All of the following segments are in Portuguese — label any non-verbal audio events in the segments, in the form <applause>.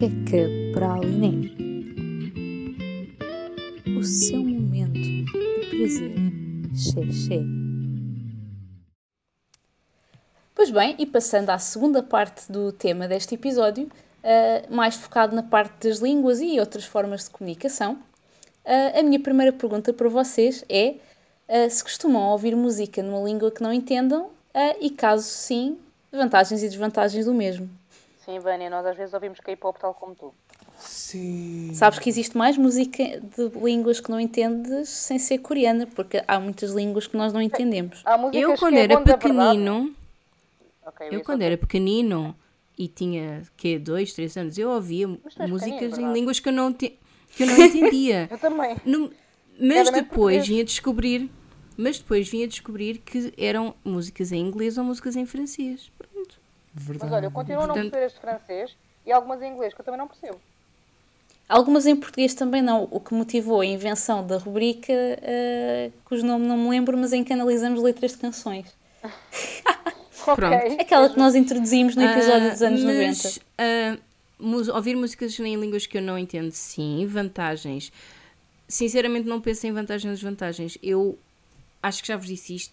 é Praline. O seu momento de prazer. Xexé. Pois bem, e passando à segunda parte do tema deste episódio, uh, mais focado na parte das línguas e outras formas de comunicação, uh, a minha primeira pergunta para vocês é uh, se costumam ouvir música numa língua que não entendam e, caso sim, vantagens e desvantagens do mesmo. Sim, Vânia, nós às vezes ouvimos K-pop tal como tu. Sim. Sabes que existe mais música de línguas que não entendes sem ser coreana, porque há muitas línguas que nós não entendemos. Eu, quando era pequenino, okay, eu, quando era pequenino e tinha, que dois, três anos, eu ouvia músicas em línguas que eu não, te, que eu não entendia. <laughs> eu também. No, mas depois vinha descobrir mas depois vinha descobrir que eram músicas em inglês ou músicas em francês. Verdade. Mas olha, eu continuo a não perceber este francês e algumas em inglês que eu também não percebo. Algumas em português também não, o que motivou a invenção da rubrica, uh, cujo nome não me lembro, mas em que analisamos letras de canções. <laughs> Pronto. Aquela que nós introduzimos no episódio uh, dos anos mas, 90. Uh, ouvir músicas em línguas que eu não entendo, sim. Vantagens. Sinceramente, não penso em vantagens e desvantagens. Eu acho que já vos disse isto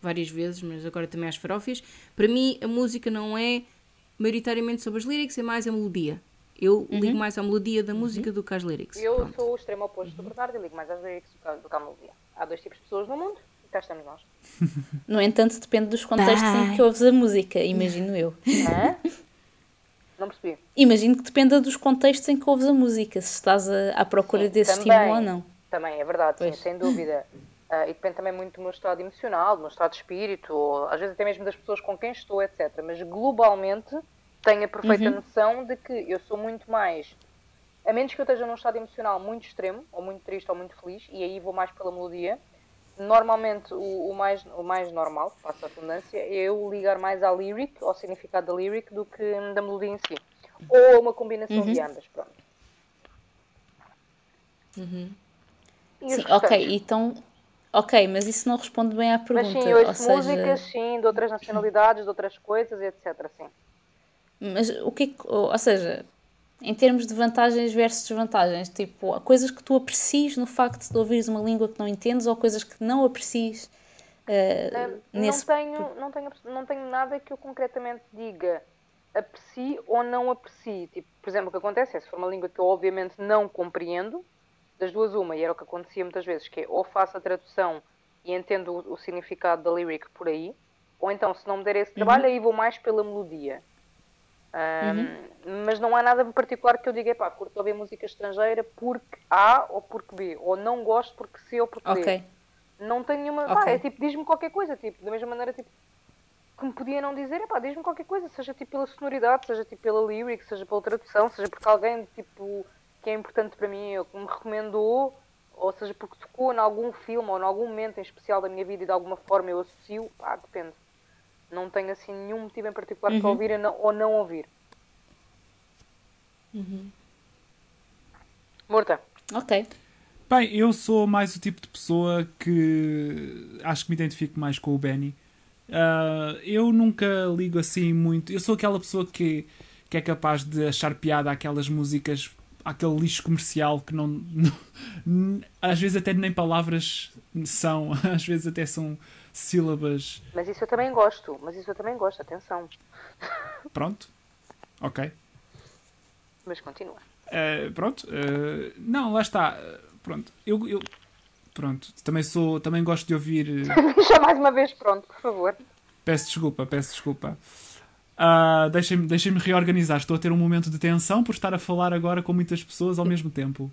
várias vezes, mas agora também às farófias. Para mim, a música não é maioritariamente sobre as lyrics, é mais a melodia. Eu uhum. ligo mais à melodia da música uhum. do que às lyrics. Eu Pronto. sou o extremo oposto do Bernardo e ligo mais às lyrics do que à melodia. Há dois tipos de pessoas no mundo e cá estamos nós. <laughs> No entanto, depende dos contextos Bye. em que ouves a música, imagino eu. <laughs> Hã? Não percebi. Imagino que dependa dos contextos em que ouves a música, se estás a, à procura sim, desse também, estímulo ou não. Também, é verdade, sim, sem dúvida. Uh, e depende também muito do meu estado emocional, do meu estado de espírito, ou às vezes até mesmo das pessoas com quem estou, etc. Mas globalmente tenho a perfeita uhum. noção de que eu sou muito mais. A menos que eu esteja num estado emocional muito extremo, ou muito triste, ou muito feliz, e aí vou mais pela melodia. Normalmente, o, o mais, o mais normal, passa a redundância, é eu ligar mais à lyric, ao significado da lyric, do que da melodia em si. Ou uma combinação uhum. de ambas, pronto. Uhum. Sim, ok, então Ok, mas isso não responde bem à pergunta. Mas sim, eu ouço músicas, sim, de outras nacionalidades, de outras coisas, etc. Sim. Mas o que, ou seja, em termos de vantagens versus desvantagens, tipo, coisas que tu aprecies no facto de ouvires uma língua que não entendes ou coisas que não aprecies uh, nesse... Não tenho, não, tenho, não tenho nada que eu concretamente diga aprecie ou não aprecie. Tipo, por exemplo, o que acontece é, se for uma língua que eu obviamente não compreendo, das duas uma, e era o que acontecia muitas vezes, que é ou faço a tradução e entendo o, o significado da lyric por aí, ou então se não me der esse trabalho, uhum. aí vou mais pela melodia. Um, uhum. Mas não há nada em particular que eu diga, pá, curto ouvir música estrangeira porque A ou porque B, ou não gosto porque C ou porque okay. D. Não tenho nenhuma. Okay. Pá, é tipo, diz-me qualquer coisa, tipo, da mesma maneira, tipo, que me podia não dizer, é pá, diz-me qualquer coisa, seja tipo pela sonoridade, seja tipo pela lyric, seja pela tradução, seja porque alguém, tipo, que é importante para mim, ou que me recomendou, ou seja, porque tocou em algum filme ou em algum momento em especial da minha vida e de alguma forma eu associo, pá, depende. Não tenho assim nenhum motivo em particular uhum. para ouvir ou não ouvir. Uhum. Morta. Ok. Bem, eu sou mais o tipo de pessoa que acho que me identifico mais com o Benny. Uh, eu nunca ligo assim muito. Eu sou aquela pessoa que, que é capaz de achar piada aquelas músicas aquele lixo comercial que não, não, às vezes até nem palavras são, <laughs> às vezes até são sílabas. Mas isso eu também gosto, mas isso eu também gosto, atenção. <laughs> Pronto. Ok. Mas continua. Uh, pronto. Uh, não, lá está. Pronto. Eu, eu pronto. Também sou, também gosto de ouvir. <laughs> Deixa mais uma vez pronto, por favor. Peço desculpa, peço desculpa. Uh, Deixem-me deixem reorganizar. Estou a ter um momento de tensão por estar a falar agora com muitas pessoas ao mesmo tempo.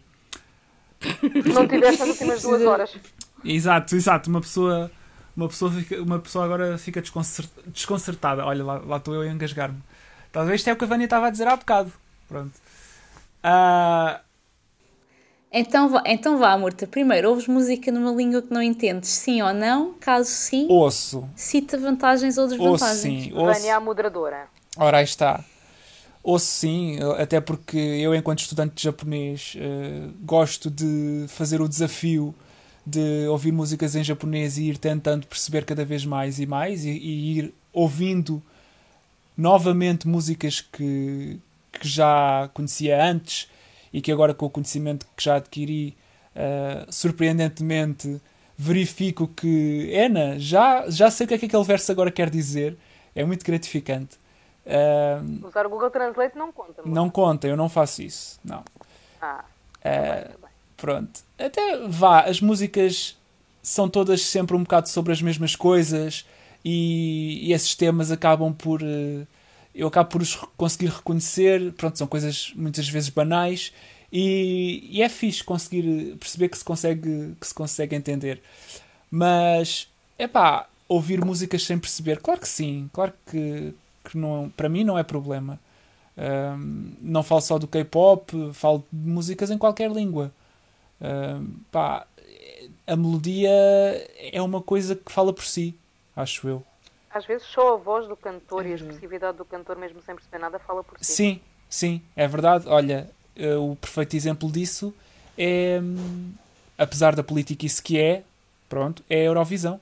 Não tiveste as últimas duas horas. Exato, exato. Uma pessoa, uma pessoa, fica, uma pessoa agora fica desconcertada. Olha, lá, lá estou eu a engasgar-me. Talvez isto é o que a Vânia estava a dizer há bocado. Pronto. Uh, então, então vá, Murta. Primeiro, ouves música numa língua que não entendes, sim ou não? Caso sim, ouço. cita vantagens ou desvantagens. Ouço, sim. Ouço. Vânia, a moderadora. Ora, aí está. Ouço sim, até porque eu, enquanto estudante de japonês, uh, gosto de fazer o desafio de ouvir músicas em japonês e ir tentando perceber cada vez mais e mais e, e ir ouvindo novamente músicas que, que já conhecia antes e que agora com o conhecimento que já adquiri, uh, surpreendentemente verifico que, Ena, já, já sei o que é que aquele verso agora quer dizer. É muito gratificante. Uh, Usar o Google Translate não conta. Mas... Não conta, eu não faço isso. Não. Ah, uh, pronto. Até vá, as músicas são todas sempre um bocado sobre as mesmas coisas e, e esses temas acabam por. Uh, eu acabo por os conseguir reconhecer. Pronto, são coisas muitas vezes banais e, e, é fixe conseguir perceber que se consegue, que se consegue entender. Mas, é pá, ouvir músicas sem perceber, claro que sim, claro que, que não, para mim não é problema. Um, não falo só do K-pop, falo de músicas em qualquer língua. Um, pá, a melodia é uma coisa que fala por si, acho eu. Às vezes só a voz do cantor e a uhum. expressividade do cantor, mesmo sem perceber nada, fala por si. Sim, sim, é verdade. Olha, eh, o perfeito exemplo disso é, hum, apesar da política isso que é, pronto, é a Eurovisão.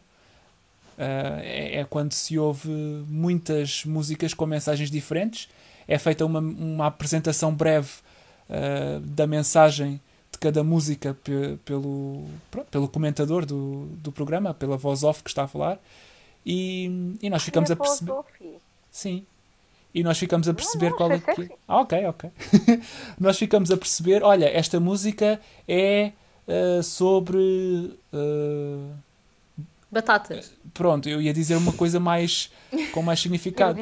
Uh, é, é, quando se ouve muitas músicas com mensagens diferentes. É feita uma, uma apresentação breve uh, da mensagem de cada música pelo, pelo comentador do, do programa, pela voz off que está a falar. E, e nós ficamos a perceber. Sim. E nós ficamos a perceber não, não, qual é que. Ah, ok, ok. <laughs> nós ficamos a perceber, olha, esta música é uh, sobre. Uh, Batatas. Pronto, eu ia dizer uma coisa mais com mais significado.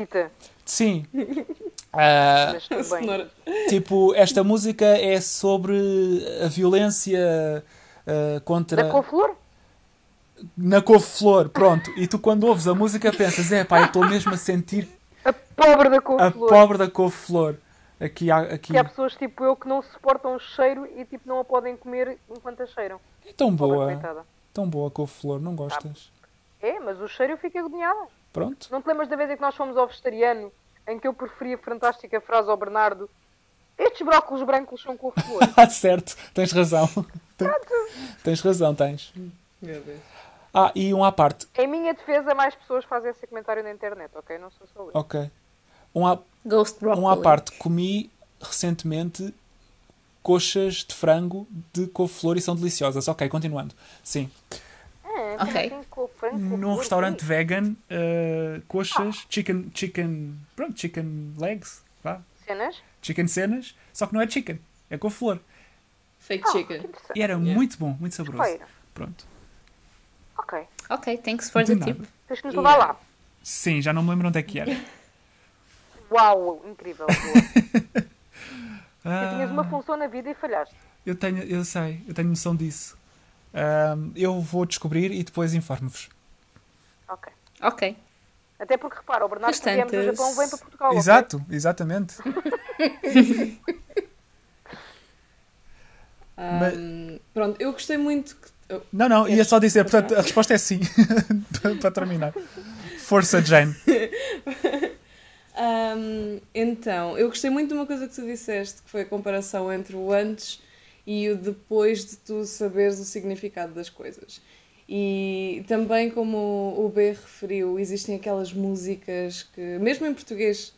Sim. <laughs> Uh, tipo, esta música é sobre a violência uh, contra. Na couve-flor? Na couve-flor, pronto. E tu, quando ouves a música, pensas: é pá, eu estou mesmo a sentir. A pobre da couve-flor. A pobre da couve-flor. Aqui há, aqui... Que há pessoas tipo eu que não suportam o cheiro e tipo não a podem comer enquanto a cheiram. É tão boa. Tão boa couve-flor, não gostas? Ah, é, mas o cheiro eu fico agoniada. Pronto. Não te lembras da vez em que nós fomos ao vegetariano em que eu preferia a fantástica frase ao Bernardo estes brócolos brancos são couve-flor. Ah, <laughs> certo, tens razão. tens razão, tens. Meu Deus. Ah, e um à parte. Em minha defesa, mais pessoas fazem esse comentário na internet, ok? Não sou só eu. Ok. Um à, Ghost um à parte, comi recentemente coxas de frango de couve-flor e são deliciosas. Ok, continuando. Sim. Ah, ok. Num restaurante vegan, uh, coxas, chicken, chicken, pronto, chicken legs, vá. Cenas? Chicken cenas, só que não é chicken, é couve-flor. Fake oh, chicken. E era yeah. muito bom, muito saboroso. Pronto. Ok. Thanks for the tip. Tens que nos levar lá. Sim, já não me lembro onde é que era. <laughs> Uau, incrível. <laughs> ah, tinhas uma função na vida e falhaste. Eu tenho, eu sei, eu tenho noção disso. Um, eu vou descobrir e depois informo-vos. Ok. Ok. Até porque repara, o Bernardo que viemos do Japão vem para Portugal. Exato, okay? exatamente. <laughs> um, Mas... Pronto, eu gostei muito. Que... Não, não, ia só dizer, portanto, a resposta é sim. <laughs> para terminar. Força, Jane. <laughs> um, então, eu gostei muito de uma coisa que tu disseste, que foi a comparação entre o antes e o depois de tu saberes o significado das coisas. E também, como o B referiu, existem aquelas músicas que, mesmo em português,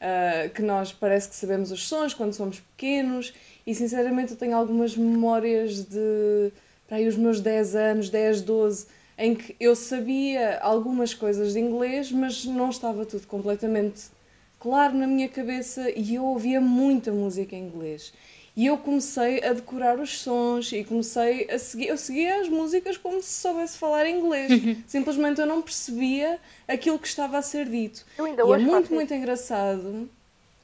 uh, que nós parece que sabemos os sons quando somos pequenos, e sinceramente eu tenho algumas memórias de para aí os meus 10 anos, 10, 12, em que eu sabia algumas coisas de inglês, mas não estava tudo completamente claro na minha cabeça e eu ouvia muita música em inglês. E eu comecei a decorar os sons e comecei a seguir. Eu seguia as músicas como se soubesse falar inglês. Uhum. Simplesmente eu não percebia aquilo que estava a ser dito. Eu ainda e é muito, muito engraçado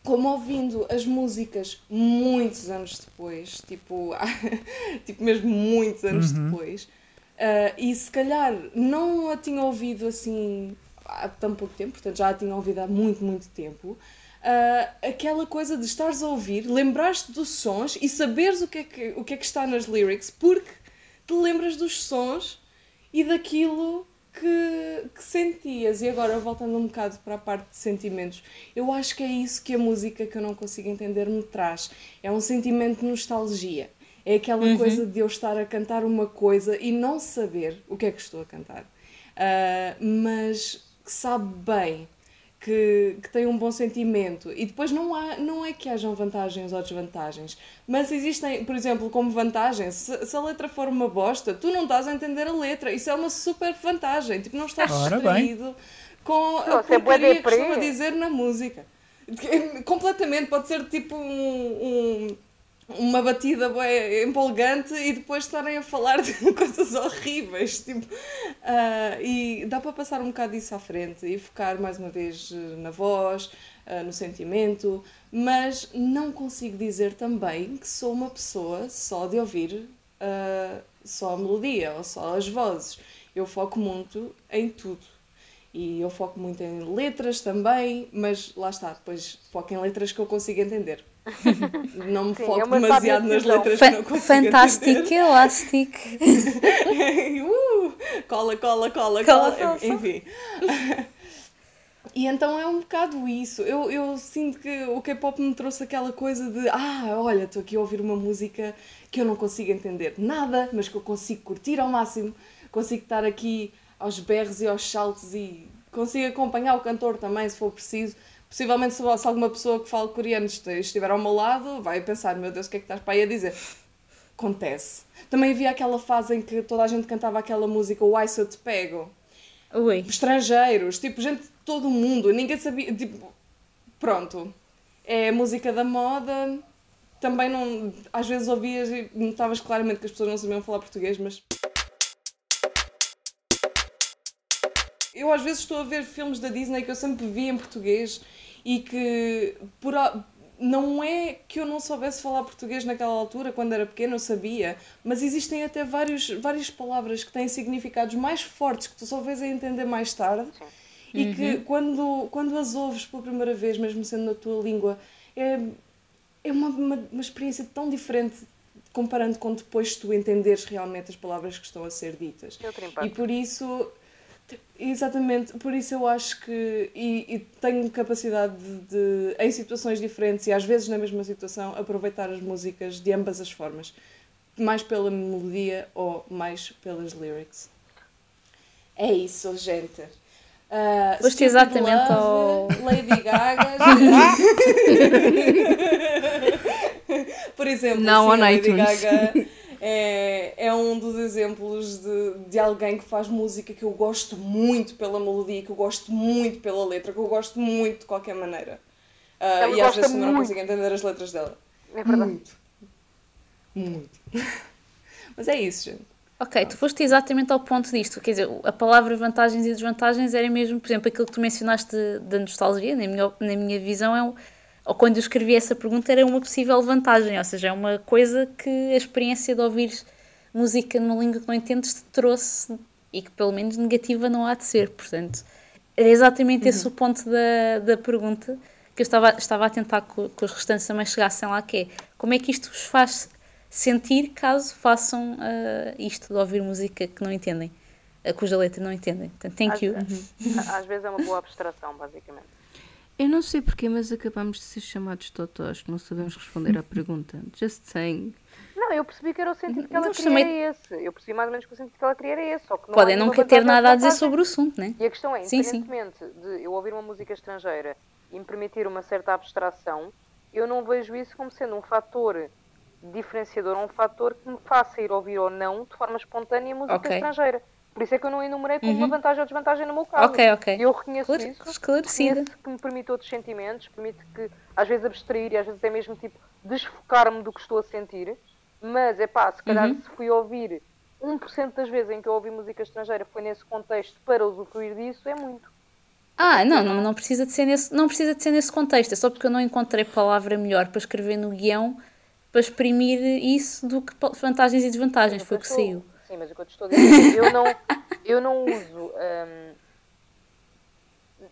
como ouvindo as músicas muitos anos depois, tipo, <laughs> tipo mesmo muitos anos uhum. depois, uh, e se calhar não a tinha ouvido assim há tão pouco tempo, portanto já a tinha ouvido há muito, muito tempo, uh, aquela coisa de estares a ouvir, lembraste dos sons e saberes o que, é que, o que é que está nas lyrics, porque te lembras dos sons e daquilo que, que, sentias. E agora, voltando um bocado para a parte de sentimentos, eu acho que é isso que a música que eu não consigo entender me traz. É um sentimento de nostalgia. É aquela uhum. coisa de eu estar a cantar uma coisa e não saber o que é que estou a cantar. Uh, mas que sabe bem que, que tem um bom sentimento. E depois não, há, não é que hajam vantagens ou desvantagens, mas existem, por exemplo, como vantagem, se, se a letra for uma bosta, tu não estás a entender a letra. Isso é uma super vantagem. Tipo, não estás Ora distraído bem. com a Nossa, é porcaria que costuma dizer na música. Completamente, pode ser tipo um, um uma batida bem empolgante e depois estarem a falar de <laughs> coisas horríveis. Tipo, uh, e dá para passar um bocado disso à frente e focar mais uma vez na voz, uh, no sentimento, mas não consigo dizer também que sou uma pessoa só de ouvir uh, só a melodia ou só as vozes. Eu foco muito em tudo. E eu foco muito em letras também, mas lá está, depois foco em letras que eu consigo entender. <laughs> Não me Sim, foco é demasiado nas letras Fa que não consigo Fantástico, elástico. <laughs> uh, cola, cola, cola, cola. cola. Enfim. E então é um bocado isso. Eu, eu sinto que o K-pop me trouxe aquela coisa de ah, olha, estou aqui a ouvir uma música que eu não consigo entender nada, mas que eu consigo curtir ao máximo, consigo estar aqui aos berros e aos saltos e consigo acompanhar o cantor também, se for preciso. Possivelmente, se alguma pessoa que fala coreano estiver ao meu lado, vai pensar: meu Deus, o que é que estás para aí a dizer? Acontece. Também havia aquela fase em que toda a gente cantava aquela música, o Ai Se Eu Te Pego. Ui. Estrangeiros, tipo, gente de todo o mundo, ninguém sabia. Tipo, pronto. É música da moda. Também não. Às vezes ouvias e notavas claramente que as pessoas não sabiam falar português, mas. Eu às vezes estou a ver filmes da Disney que eu sempre vi em português e que por a... não é que eu não soubesse falar português naquela altura, quando era pequena eu sabia, mas existem até vários, várias palavras que têm significados mais fortes que tu só vês a entender mais tarde e uhum. que quando, quando as ouves pela primeira vez, mesmo sendo na tua língua, é, é uma, uma, uma experiência tão diferente comparando com depois tu entenderes realmente as palavras que estão a ser ditas. E por isso Exatamente, por isso eu acho que. E, e tenho capacidade de, de, em situações diferentes e às vezes na mesma situação, aproveitar as músicas de ambas as formas. Mais pela melodia ou mais pelas lyrics. É isso, gente. Uh, Foste exatamente ao. Lady Gaga. <laughs> por exemplo, não sim, Lady Gaga é, é um dos exemplos de, de alguém que faz música que eu gosto muito pela melodia, que eu gosto muito pela letra, que eu gosto muito de qualquer maneira. Uh, e às vezes também não consigo entender as letras dela. É verdade. Muito. Muito. <laughs> Mas é isso, gente. Ok, tu foste exatamente ao ponto disto. Quer dizer, a palavra vantagens e desvantagens era mesmo, por exemplo, aquilo que tu mencionaste da nostalgia, na minha, na minha visão, é um, ou quando eu escrevi essa pergunta, era uma possível vantagem, ou seja, é uma coisa que a experiência de ouvir música numa língua que não entendes te trouxe e que pelo menos negativa não há de ser. Portanto, era exatamente uhum. esse o ponto da, da pergunta que eu estava, estava a tentar que, que os restantes também chegassem lá, que é como é que isto vos faz sentir caso façam uh, isto de ouvir música que não entendem, uh, cuja letra não entendem. Portanto, thank às, you. <laughs> Às vezes é uma boa abstração, basicamente. Eu não sei porquê, mas acabamos de ser chamados totós, que não sabemos responder à <laughs> pergunta. Just saying. Não, eu percebi que era o sentido que ela não, queria chamei... esse. Eu percebi mais ou menos que o sentido que ela queria era esse. Só que não Podem não ter nada a dizer sobre o assunto, né? E a questão é, independentemente sim, sim. de eu ouvir uma música estrangeira e me permitir uma certa abstração, eu não vejo isso como sendo um fator diferenciador, um fator que me faça ir ouvir ou não de forma espontânea música okay. estrangeira. Por isso é que eu não enumerei como uhum. uma vantagem ou desvantagem no meu caso. Ok, ok. Eu reconheço Esclare isso. Esclarecida. Reconheço que me permite outros sentimentos, permite que, às vezes, abstrair e às vezes até mesmo, tipo, desfocar-me do que estou a sentir. Mas, é pá, se calhar uhum. se fui ouvir 1% das vezes em que eu ouvi música estrangeira foi nesse contexto para usufruir disso, é muito. Ah, não, não, não, precisa de ser nesse, não precisa de ser nesse contexto. É só porque eu não encontrei palavra melhor para escrever no guião para exprimir isso do que vantagens e desvantagens. Foi o que saiu. Sim, mas o que eu te estou a dizer eu não, eu não uso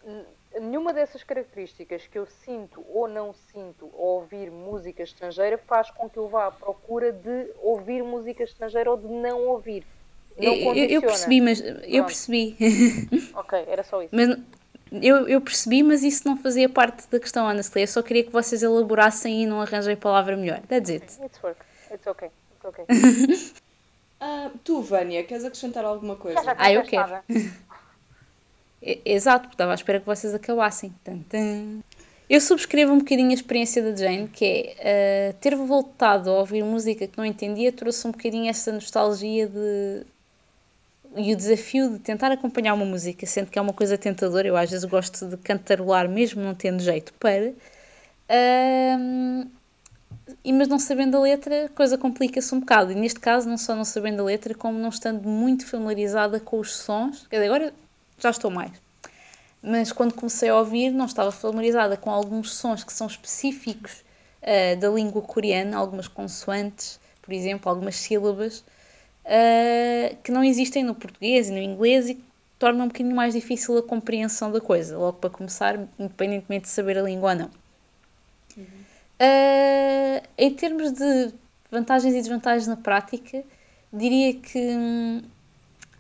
hum, nenhuma dessas características que eu sinto ou não sinto ao ouvir música estrangeira faz com que eu vá à procura de ouvir música estrangeira ou de não ouvir. Não eu, eu, percebi, mas eu percebi. <laughs> ok, era só isso. Mas eu, eu percebi, mas isso não fazia parte da questão, honestly. Eu só queria que vocês elaborassem e não arranjem palavra melhor. That's it. It's work. It's okay. It's okay. <laughs> Uh, tu, Vânia, queres acrescentar alguma coisa? ah, eu quero. Exato, porque estava à espera que vocês acabassem. Eu subscrevo um bocadinho a experiência da Jane, que é uh, ter voltado a ouvir música que não entendia, trouxe um bocadinho essa nostalgia de. e o desafio de tentar acompanhar uma música, sendo que é uma coisa tentadora. Eu às vezes gosto de cantarolar, mesmo não tendo jeito para. Uh, e mas não sabendo a letra, a coisa complica-se um bocado. E neste caso, não só não sabendo a letra, como não estando muito familiarizada com os sons. Quer dizer, agora já estou mais mas quando comecei a ouvir não estava familiarizada com alguns sons que são específicos uh, da língua coreana, algumas consoantes, por exemplo, algumas sílabas, uh, que não existem no português e no inglês e que tornam um bocadinho mais difícil a compreensão da coisa, logo para começar, independentemente de saber a língua ou não. Uhum. Uh, em termos de vantagens e desvantagens na prática, diria que hum,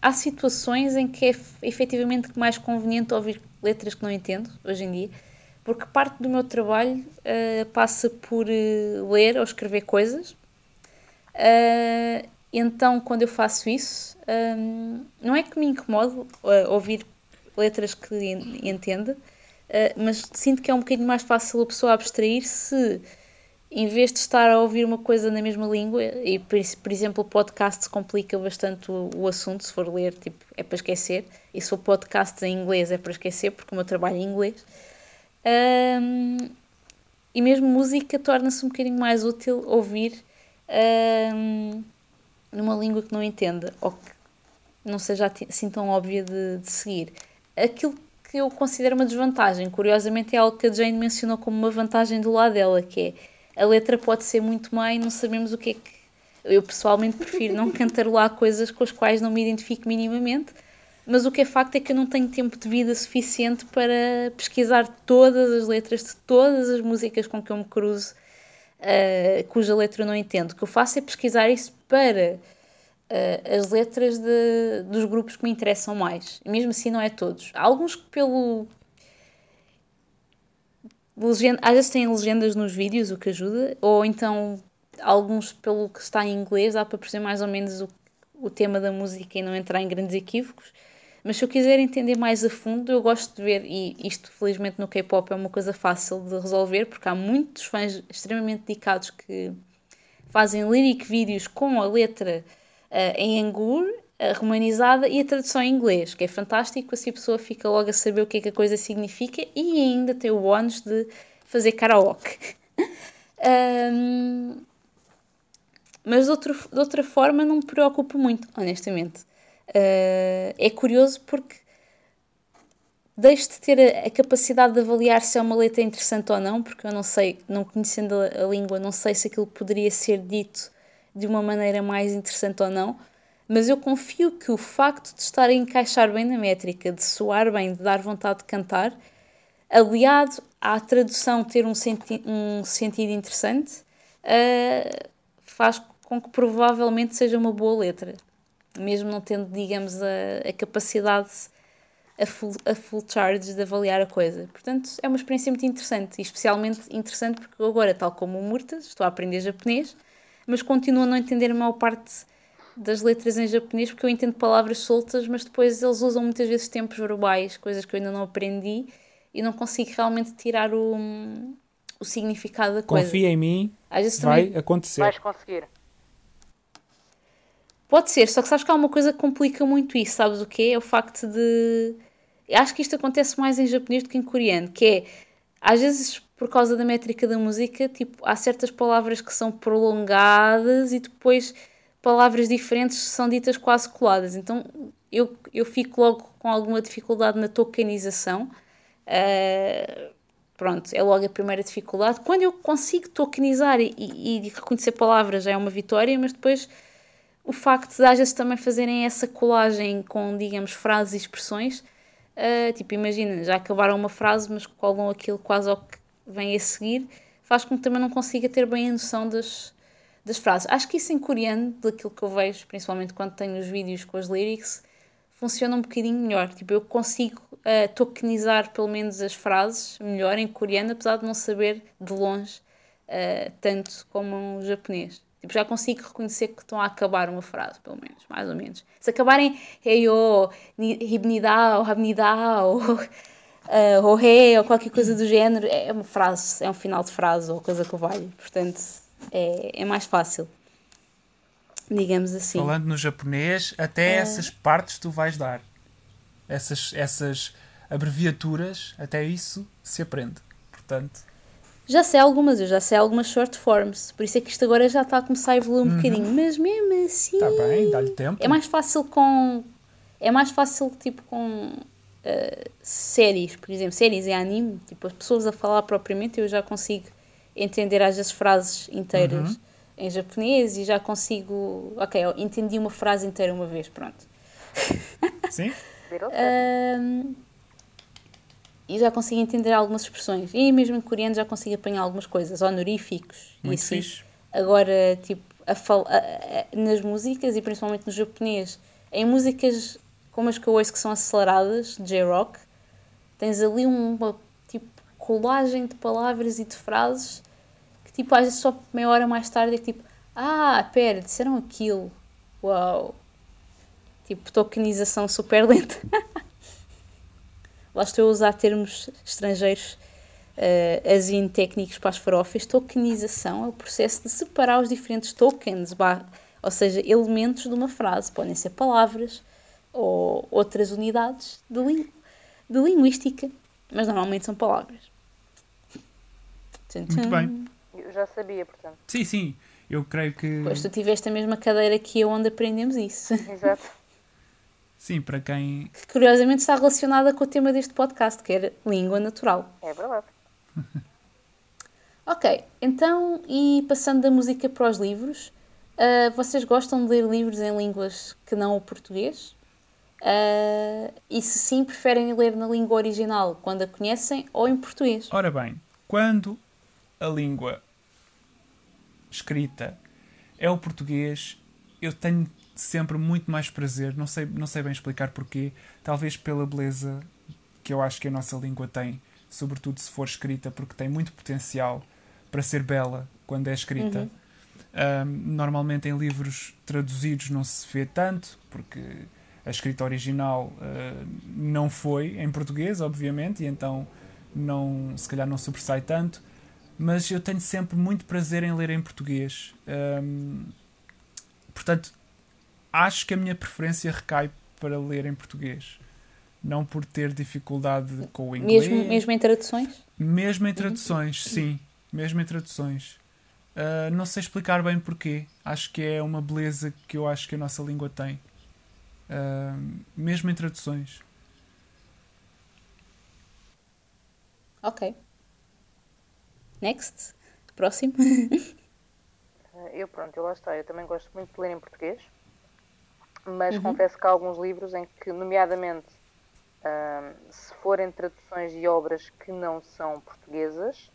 há situações em que é efetivamente mais conveniente ouvir letras que não entendo hoje em dia, porque parte do meu trabalho uh, passa por uh, ler ou escrever coisas. Uh, então, quando eu faço isso, um, não é que me incomode ouvir letras que entenda, mas sinto que é um bocadinho mais fácil a pessoa abstrair se em vez de estar a ouvir uma coisa na mesma língua, e por, por exemplo o podcast complica bastante o, o, assunto, se for ler, tipo, é para esquecer, e se for podcast em inglês é para esquecer, porque o meu trabalho é em inglês. Um, e mesmo música torna-se um bocadinho mais útil ouvir um, numa língua que não entenda, ou que não seja assim tão óbvia de, de seguir. Aquilo que eu considero uma desvantagem, curiosamente é algo que a Jane mencionou como uma vantagem do lado dela, que é a letra pode ser muito má e não sabemos o que é que. Eu pessoalmente prefiro não <laughs> cantarolar coisas com as quais não me identifico minimamente, mas o que é facto é que eu não tenho tempo de vida suficiente para pesquisar todas as letras de todas as músicas com que eu me cruzo, uh, cuja letra eu não entendo. O que eu faço é pesquisar isso para uh, as letras de, dos grupos que me interessam mais. Mesmo assim, não é todos. Há alguns que, pelo legenda, às vezes têm legendas nos vídeos, o que ajuda, ou então alguns pelo que está em inglês dá para perceber mais ou menos o, o tema da música e não entrar em grandes equívocos. Mas se eu quiser entender mais a fundo, eu gosto de ver, e isto felizmente no K-pop é uma coisa fácil de resolver, porque há muitos fãs extremamente dedicados que fazem lyric vídeos com a letra em Angur a romanizada e a tradução em inglês, que é fantástico, assim a pessoa fica logo a saber o que é que a coisa significa e ainda tem o bónus de fazer karaoke. <laughs> um, mas de, outro, de outra forma não me preocupo muito, honestamente. Uh, é curioso porque deixo de ter a, a, capacidade de avaliar se é uma letra interessante ou não, porque eu não sei, não conhecendo a, a língua, não sei se aquilo poderia ser dito de uma maneira mais interessante ou não mas eu confio que o facto de estar a encaixar bem na métrica, de soar bem, de dar vontade de cantar, aliado à tradução ter um, senti um sentido interessante, uh, faz com que provavelmente seja uma boa letra, mesmo não tendo, digamos, a, a capacidade a full, a full charge de avaliar a coisa. Portanto, é uma experiência muito interessante, e especialmente interessante porque agora, tal como o Murtas, estou a aprender japonês, mas continuo a não entender a maior parte das letras em japonês, porque eu entendo palavras soltas, mas depois eles usam muitas vezes tempos verbais, coisas que eu ainda não aprendi e não consigo realmente tirar o, o significado da coisa. Confia em mim, Às vezes vai também... acontecer. Vais conseguir. Pode ser, só que sabes que há uma coisa que complica muito isso, sabes o quê? É o facto de. Acho que isto acontece mais em japonês do que em coreano, que é às vezes por causa da métrica da música, tipo, há certas palavras que são prolongadas e depois palavras diferentes são ditas quase coladas. Então eu, eu fico logo com alguma dificuldade na tokenização. Uh, pronto, é logo a primeira dificuldade. Quando eu consigo tokenizar e, e, reconhecer palavras já é uma vitória, mas depois o facto de às vezes também fazerem essa colagem com, digamos, frases e expressões, uh, tipo, imagina, já acabaram uma frase, mas colam aquilo quase ao que vem a seguir, faz com que também não consiga ter bem a noção das, das frases. Acho que isso em coreano, daquilo que eu vejo, principalmente quando tenho os vídeos com as lyrics, funciona um bocadinho melhor. Tipo, eu consigo uh, tokenizar pelo menos as frases melhor em coreano, apesar de não saber de longe uh, tanto como um japonês. Tipo, já consigo reconhecer que estão a acabar uma frase, pelo menos, mais ou menos. Se acabarem hey ribnidá, ou rabnidá, ou <laughs> uh, ou qualquer coisa do género, é uma frase, é um final de frase ou coisa que vale. Portanto, é, é mais fácil. Digamos assim. Falando no japonês, até é... essas partes tu vais dar. Essas, essas abreviaturas, até isso se aprende. Portanto. Já sei algumas, eu já sei algumas short forms, por isso é que isto agora já está a começar a evoluir um uhum. bocadinho, mas mesmo assim. Está bem, dá-lhe tempo. É mais fácil com. É mais fácil, tipo, com uh, séries, por exemplo, séries e anime, tipo, as pessoas a falar propriamente, eu já consigo entender às vezes frases inteiras uhum. em japonês e já consigo. Ok, eu entendi uma frase inteira uma vez, pronto. Sim? uh, <laughs> e já consigo entender algumas expressões. E mesmo em coreano já consigo apanhar algumas coisas, honoríficos Muito e assim. Fixe. Agora, tipo, a fal a, a, nas músicas e principalmente no japonês, em músicas como as que eu ouço que são aceleradas, J-Rock, tens ali uma tipo colagem de palavras e de frases que tipo às vezes só meia hora mais tarde é que tipo, ah, pera, disseram aquilo. Uau! Tipo, tokenização super lenta. Lá estou a usar termos estrangeiros uh, assim técnicos para as farofas. Tokenização é o processo de separar os diferentes tokens, ou seja, elementos de uma frase. Podem ser palavras ou outras unidades de, ling de linguística, mas normalmente são palavras. Tchum, tchum. Muito bem. Eu já sabia, portanto. Sim, sim. Eu creio que. Pois tu tiveste a mesma cadeira que eu onde aprendemos isso. Exato. Sim, para quem. Que curiosamente está relacionada com o tema deste podcast, que era língua natural. É verdade. ok, então, e passando da música para os livros, uh, vocês gostam de ler livros em línguas que não o português? Uh, e se sim, preferem ler na língua original quando a conhecem ou em português? Ora bem, quando a língua escrita é o português, eu tenho sempre muito mais prazer, não sei, não sei bem explicar porquê, talvez pela beleza que eu acho que a nossa língua tem, sobretudo se for escrita, porque tem muito potencial para ser bela quando é escrita. Uhum. Um, normalmente em livros traduzidos não se vê tanto, porque a escrita original uh, não foi em português, obviamente, e então não, se calhar não sobressai tanto, mas eu tenho sempre muito prazer em ler em português. Um, portanto, acho que a minha preferência recai para ler em português. Não por ter dificuldade com o inglês. Mesmo, mesmo em traduções? Mesmo em traduções, uhum. sim. Mesmo em traduções. Uh, não sei explicar bem porquê. Acho que é uma beleza que eu acho que a nossa língua tem uh, mesmo em traduções. Ok. Next. Próximo. <laughs> eu, pronto, eu lá está. Eu também gosto muito de ler em português, mas uhum. confesso que há alguns livros em que, nomeadamente, uh, se forem traduções de obras que não são portuguesas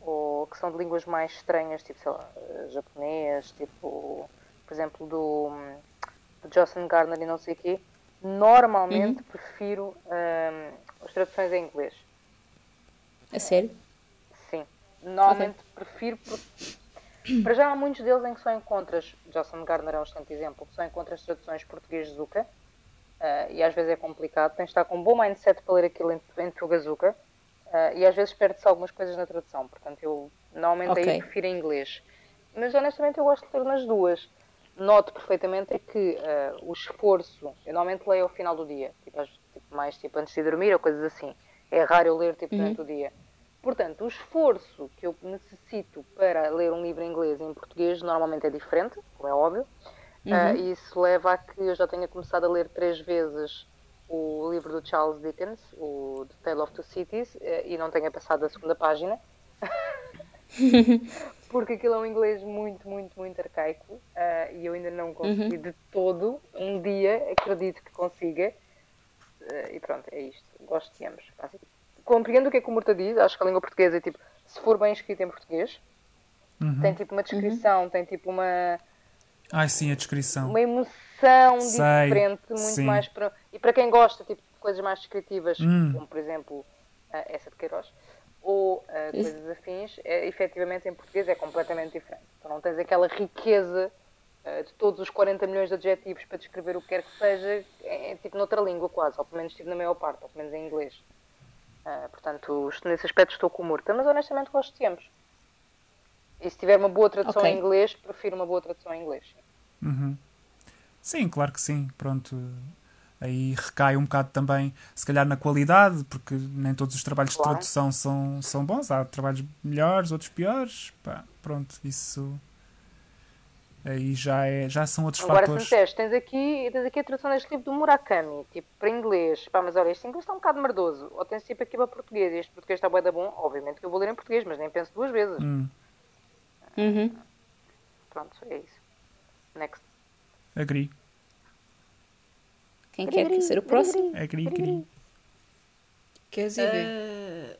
ou que são de línguas mais estranhas, tipo, sei lá, japonês, tipo, por exemplo, do de Justin Garner e não sei o quê, normalmente uhum. prefiro um, as traduções em inglês. É sério? Sim. Normalmente okay. prefiro para já há muitos deles em que só encontras, Justin Garner é um excelente exemplo, só encontras traduções português de Zuka, uh, e às vezes é complicado, tens de estar com um bom mindset para ler aquilo em, em Tugazuka, uh, e às vezes perde-se algumas coisas na tradução, portanto eu normalmente okay. aí prefiro em inglês. Mas honestamente eu gosto de ler nas duas noto perfeitamente é que uh, o esforço, eu normalmente leio ao final do dia, tipo, tipo, mais tipo antes de dormir ou coisas assim. É raro eu ler tipo, durante uhum. o dia. Portanto, o esforço que eu necessito para ler um livro em inglês e em português normalmente é diferente, como é óbvio. Eh, uhum. Uh, e isso leva a que eu já tenha começado a ler três vezes o livro do Charles Dickens, o The Tale of Two Cities, uh, e não tenha passado a segunda página. <laughs> porque aquilo é um inglês muito, muito, muito arcaico uh, e eu ainda não consegui uhum. de todo. Um dia acredito que consiga. Uh, e pronto, é isto. Gosto de ambos. Assim, compreendo o que é que o Murta diz. Acho que a língua portuguesa é tipo, se for bem escrita em português, uhum. tem tipo uma descrição, uhum. tem tipo uma. Ai sim, a descrição. Uma emoção Sei. diferente, muito sim. mais para. E para quem gosta tipo, de coisas mais descritivas, hum. como por exemplo uh, essa de Queiroz ou uh, coisas afins, é, efetivamente em português é completamente diferente. Tu não tens aquela riqueza uh, de todos os 40 milhões de adjetivos para descrever o que quer que seja, é, é tipo noutra língua quase, ou pelo menos estive na maior parte, ou pelo menos em inglês. Uh, portanto, nesse aspecto estou com o Murta, mas honestamente gosto de ambos. E se tiver uma boa tradução okay. em inglês, prefiro uma boa tradução em inglês. Uhum. Sim, claro que sim. Pronto. Aí recai um bocado também, se calhar, na qualidade, porque nem todos os trabalhos claro. de tradução são, são bons. Há trabalhos melhores, outros piores. Pá, pronto, isso aí já, é, já são outros Agora, fatores. Agora, se tens aqui, tens aqui a tradução deste livro do Murakami, tipo, para inglês. Pá, mas olha, este inglês está um bocado merdoso. Ou tens tipo aqui para português. Este português está bem da bom. Obviamente que eu vou ler em português, mas nem penso duas vezes. Hum. Uhum. Pronto, é isso. Next. Agree. Quem quer que ser o próximo? Agree, agree. Queres ir ver? Uh,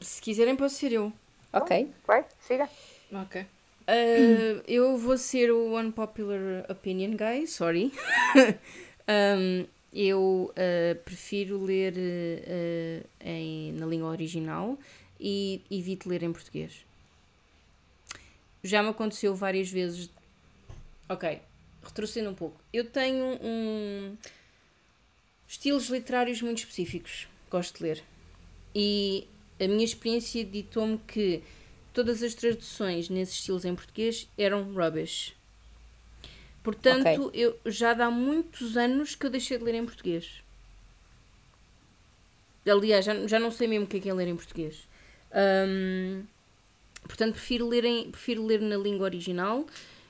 se quiserem, posso ser eu. Ok. Vai, siga. Ok. Uh, eu vou ser o unpopular opinion guy, sorry. <laughs> um, eu uh, prefiro ler uh, em, na língua original e evito ler em português. Já me aconteceu várias vezes. Ok, retrocedendo um pouco. Eu tenho um estilos literários muito específicos. Gosto de ler. E a minha experiência ditou-me que todas as traduções nesses estilos em português eram rubbish. Portanto, okay. eu já há muitos anos que eu deixei de ler em português. Aliás, já, já não sei mesmo o que é, que é ler em português. Um, portanto, prefiro ler, em, prefiro ler na língua original,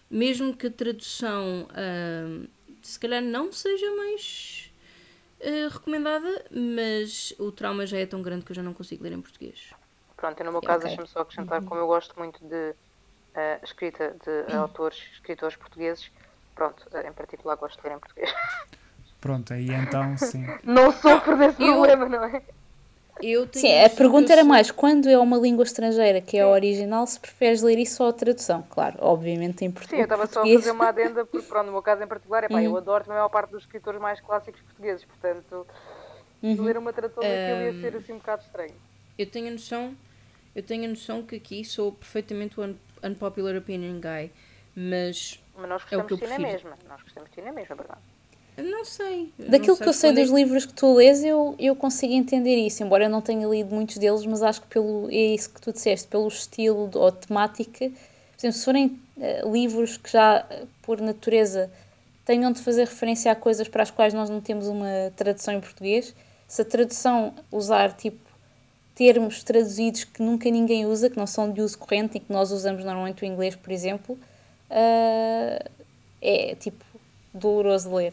mesmo que a tradução um, se calhar não seja mais uh, recomendada, mas o trauma já é tão grande que eu já não consigo ler em português. Pronto, e no meu caso, okay. deixa-me só acrescentar, uhum. como eu gosto muito de uh, escrita de uhum. autores, escritores portugueses, pronto, uh, em particular gosto de ler em português. Pronto, aí então sim. <laughs> não sofro desse eu, problema, não é? Eu sim, a pergunta era sou... mais quando é uma língua estrangeira que é a original, se preferes ler isso ou a tradução, claro, obviamente em português. Sim, eu estava só a fazer uma adenda, porque pronto, no meu caso em particular, é pá, uhum. <laughs> eu adoro a maior parte dos escritores mais clássicos portugueses, portanto, uhum. ler uma tradução daquilo ia ser assim um bocado estranho. Eu tenho a noção eu tenho a noção que aqui sou perfeitamente o un unpopular opinion guy, mas. Mas nós gostamos é o que eu de ti na mesma. Nós gostamos de ti na mesma, verdade? Não sei. Daquilo não que eu sei dos é... livros que tu lês, eu, eu consigo entender isso, embora eu não tenha lido muitos deles, mas acho que pelo, é isso que tu disseste, pelo estilo ou temática. Por exemplo, se forem uh, livros que já, por natureza, tenham de fazer referência a coisas para as quais nós não temos uma tradução em português, se a tradução usar tipo termos traduzidos que nunca ninguém usa, que não são de uso corrente e que nós usamos normalmente o inglês, por exemplo, uh, é tipo doloroso de ler.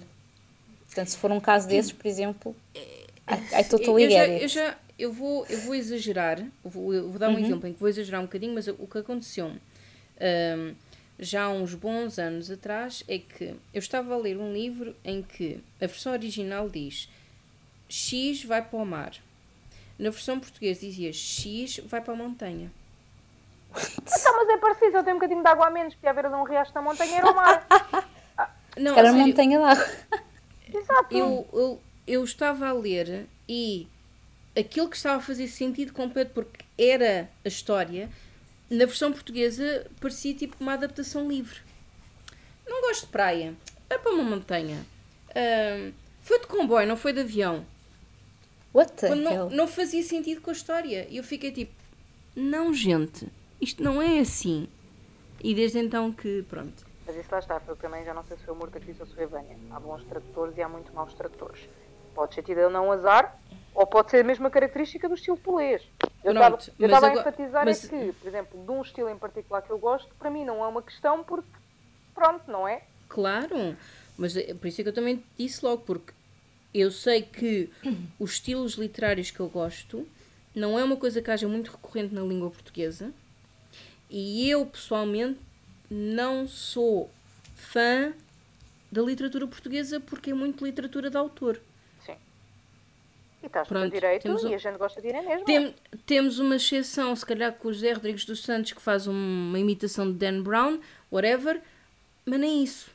Portanto, se for um caso desses, por exemplo, I, I totally eu já, eu já eu vou, eu vou exagerar, eu vou, eu vou dar um uhum. exemplo em que vou exagerar um bocadinho, mas o que aconteceu um, já há uns bons anos atrás é que eu estava a ler um livro em que a versão original diz X vai para o mar na versão portuguesa dizia X vai para a montanha. Então, mas é parecido, eu tenho um bocadinho de água a menos, porque a beira de um riacho da montanha era o mar. <laughs> Não, era a montanha d'água. Exato. Eu, eu, eu estava a ler e aquilo que estava a fazer sentido completo, porque era a história, na versão portuguesa parecia tipo uma adaptação livre. Não gosto de praia. É para uma montanha. Uh, foi de comboio, não foi de avião. What the Quando? Não, não fazia sentido com a história. E eu fiquei tipo, não, gente, isto não é assim. E desde então que, pronto. Mas isso lá está, foi também já não sei se foi o Murta que disse ou se foi a Vânia. Há bons tradutores e há muito maus tradutores. Pode ser tido não azar, ou pode ser a mesma característica do estilo polês. Eu estava a enfatizar mas... é que, por exemplo, de um estilo em particular que eu gosto, para mim não é uma questão porque, pronto, não é? Claro, mas é por isso é que eu também disse logo, porque eu sei que <clears throat> os estilos literários que eu gosto não é uma coisa que haja muito recorrente na língua portuguesa e eu pessoalmente não sou fã da literatura portuguesa porque é muito literatura de autor. Sim. E estás Pronto, direito temos e a gente gosta de ir é mesmo. Tem, temos uma exceção, se calhar, com o José Rodrigues dos Santos que faz uma imitação de Dan Brown, whatever, mas nem isso.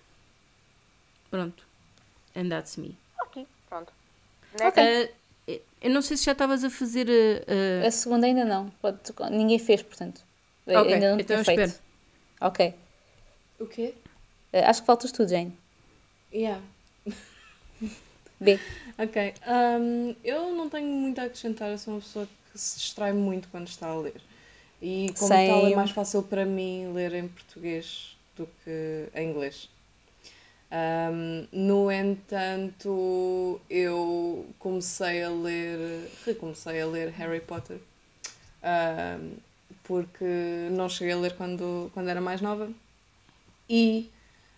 Pronto. And that's me. Pronto. Uh, Eu não sei se já estavas a fazer a. A segunda ainda não. Pode, ninguém fez, portanto. Okay, ainda não então tinha feito. espero. Ok. O quê? Uh, acho que faltas tu, Jane. Yeah. B. <laughs> Ok. Um, eu não tenho muito a acrescentar, eu sou uma pessoa que se distrai muito quando está a ler. E como Same. tal é mais fácil para mim ler em português do que em inglês. Um, no entanto, eu comecei a ler, recomecei a ler Harry Potter, um, porque não cheguei a ler quando, quando era mais nova. E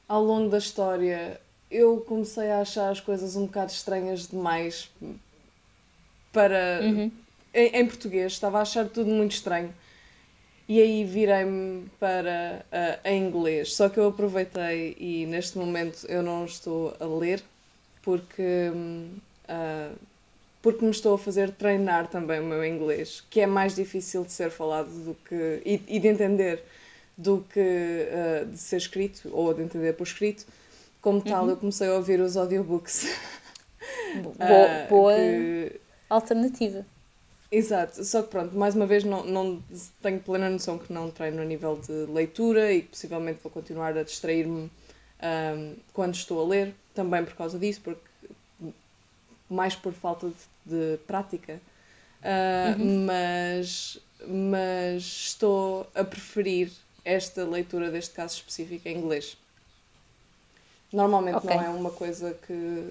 ao longo da história eu comecei a achar as coisas um bocado estranhas demais para Uhum. em, em português, estava a achar tudo muito estranho. E aí virei-me para em inglês. Só que eu aproveitei e neste momento eu não estou a ler porque, ah, porque me estou a fazer treinar também o meu inglês, que é mais difícil de ser falado do que, e, e de entender do que ah, de ser escrito ou de entender por escrito. Como tal, eu comecei a ouvir os audiobooks. Bo- <laughs> ah, boa que- alternativa. Exato, só que pronto, mais uma vez não, não tenho plena noção que não treino a nível de leitura e que possivelmente vou continuar a distrair-me ahm, quando estou a ler, também por causa disso, porque mais por falta de, de prática. Ah, mas, mas estou a preferir esta leitura deste caso específico em inglês. Normalmente Ok. não é uma coisa que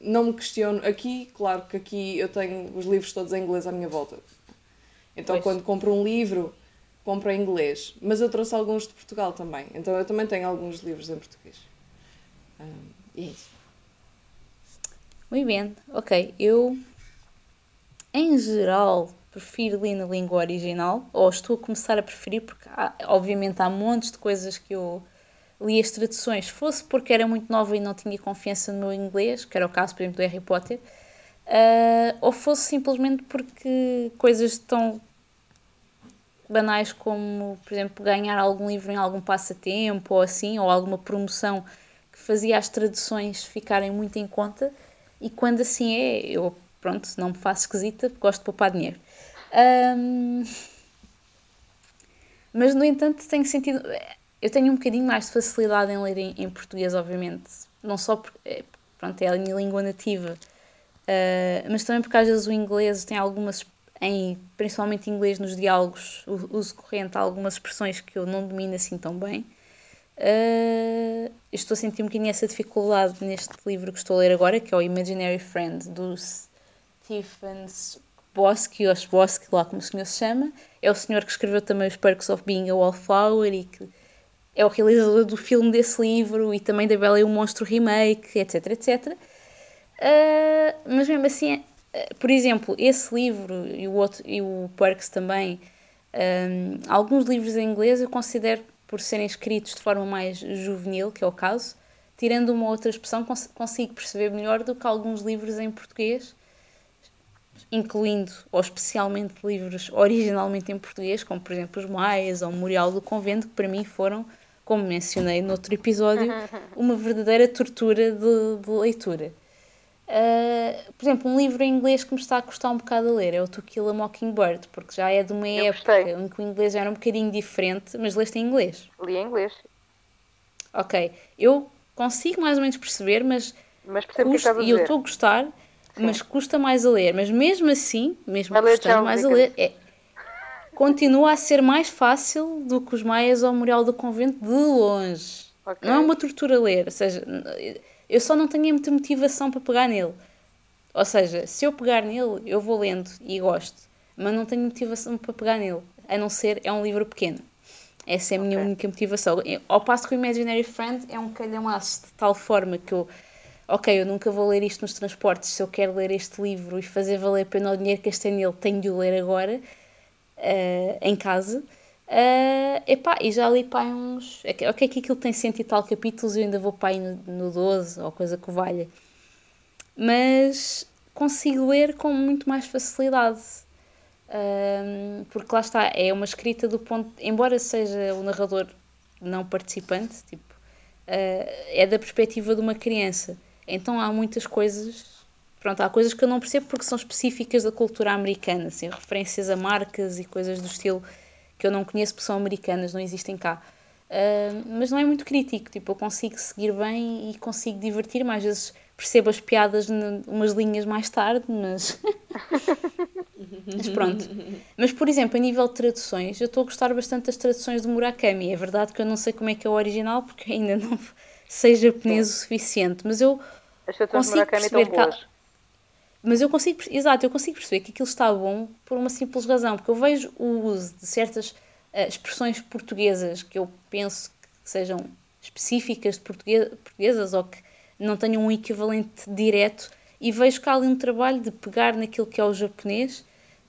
não me questiono. Aqui, claro que aqui eu tenho os livros todos em inglês à minha volta. Então Pois. quando compro um livro, compro em inglês. Mas eu trouxe alguns de Portugal também. Então eu também tenho alguns livros em português. Ah, e é isso. Muito bem, ok. Eu, em geral, prefiro ler na língua original, ou estou a começar a preferir, porque há- obviamente há montes de coisas que eu li as traduções, fosse porque era muito nova e não tinha confiança no meu inglês, que era o caso, por exemplo, do Harry Potter, ah, ou fosse simplesmente porque coisas tão banais como, por exemplo, ganhar algum livro em algum passatempo ou assim, ou alguma promoção que fazia as traduções ficarem muito em conta. E quando assim é, eu, pronto, não me faço esquisita, gosto de poupar dinheiro. Ahm, mas, no entanto, tenho sentido. Eu tenho um bocadinho mais de facilidade em ler em, em português, obviamente. Não só porque é, pronto, é a minha língua nativa, ah, mas também porque às vezes o inglês tem algumas, em, principalmente inglês nos diálogos, uso corrente, algumas expressões que eu não domino assim tão bem. Uh, estou a sentir um bocadinho essa dificuldade neste livro que estou a ler agora, que é o Imaginary Friend, do Stephen Bosky, ou Bosky, lá como o senhor se chama. É o senhor que escreveu também os Perks of Being a Wallflower e que é o realizador do filme desse livro e também da Bela e o Monstro Remake, etc, etc. Uh, mas mesmo assim, uh, por exemplo, esse livro e o, outro, e o Perks também, um, alguns livros em inglês eu considero por serem escritos de forma mais juvenil, que é o caso, tirando uma outra expressão, cons consigo perceber melhor do que alguns livros em português, incluindo ou especialmente livros originalmente em português, como por exemplo Os Maias ou Memorial do Convento, que para mim foram, como mencionei no outro episódio, uma verdadeira tortura de, de leitura. Uh, por exemplo, um livro em inglês que me está a custar um bocado a ler é o To Kill a Mockingbird, porque já é de uma Eu época gostei. em que o inglês já era um bocadinho diferente, mas leste em inglês. Li em inglês, Ok, eu consigo mais ou menos perceber, mas mas percebo o estás a e eu estou a gostar, mas custa mais a ler. Mas mesmo assim, mesmo Vai ler custando mais a ler, é, continua a ser mais fácil do que os Maias ou o Memorial do Convento de longe. Ok. Não é uma tortura ler, ou seja, eu só não tenho muita motivação para pegar nele. Ou seja, se eu pegar nele, eu vou lendo e gosto, mas não tenho motivação para pegar nele, a não ser é um livro pequeno. Essa é a minha Ok. única motivação. Ao passo que o Imaginary Friend é um calhamaço de tal forma que eu, ok, eu nunca vou ler isto nos transportes, se eu quero ler este livro e fazer valer a pena o dinheiro que gastei nele, tenho de o ler agora, eh, em casa. Eh, epá, e já li pá, uns. Ok, que aquilo tem cento e tal capítulos e eu ainda vou aí no, no 12 ou coisa que valha. Mas consigo ler com muito mais facilidade. Ahm, porque lá está, é uma escrita do ponto. Embora seja o narrador não participante, tipo, ah, é da perspectiva de uma criança. Então há muitas coisas pronto, há coisas que eu não percebo porque são específicas da cultura americana, assim, referências a marcas e coisas do estilo que eu não conheço porque são americanas, não existem cá. Uh, mas não é muito crítico, tipo, eu consigo seguir bem e consigo divertir mais vezes percebo as piadas umas linhas mais tarde, mas. <laughs> mas pronto. Mas, por exemplo, a nível de traduções, eu estou a gostar bastante das traduções do Murakami. É verdade que eu não sei como é que é o original, porque ainda não <laughs> sei japonês o suficiente, mas eu consigo perceber que há... Mas eu consigo, exato, eu consigo perceber que aquilo está bom por uma simples razão, porque eu vejo o uso de certas uh, expressões portuguesas que eu penso que sejam específicas de portuguesa, portuguesas ou que não tenham um equivalente direto e vejo que há ali um trabalho de pegar naquilo que é o japonês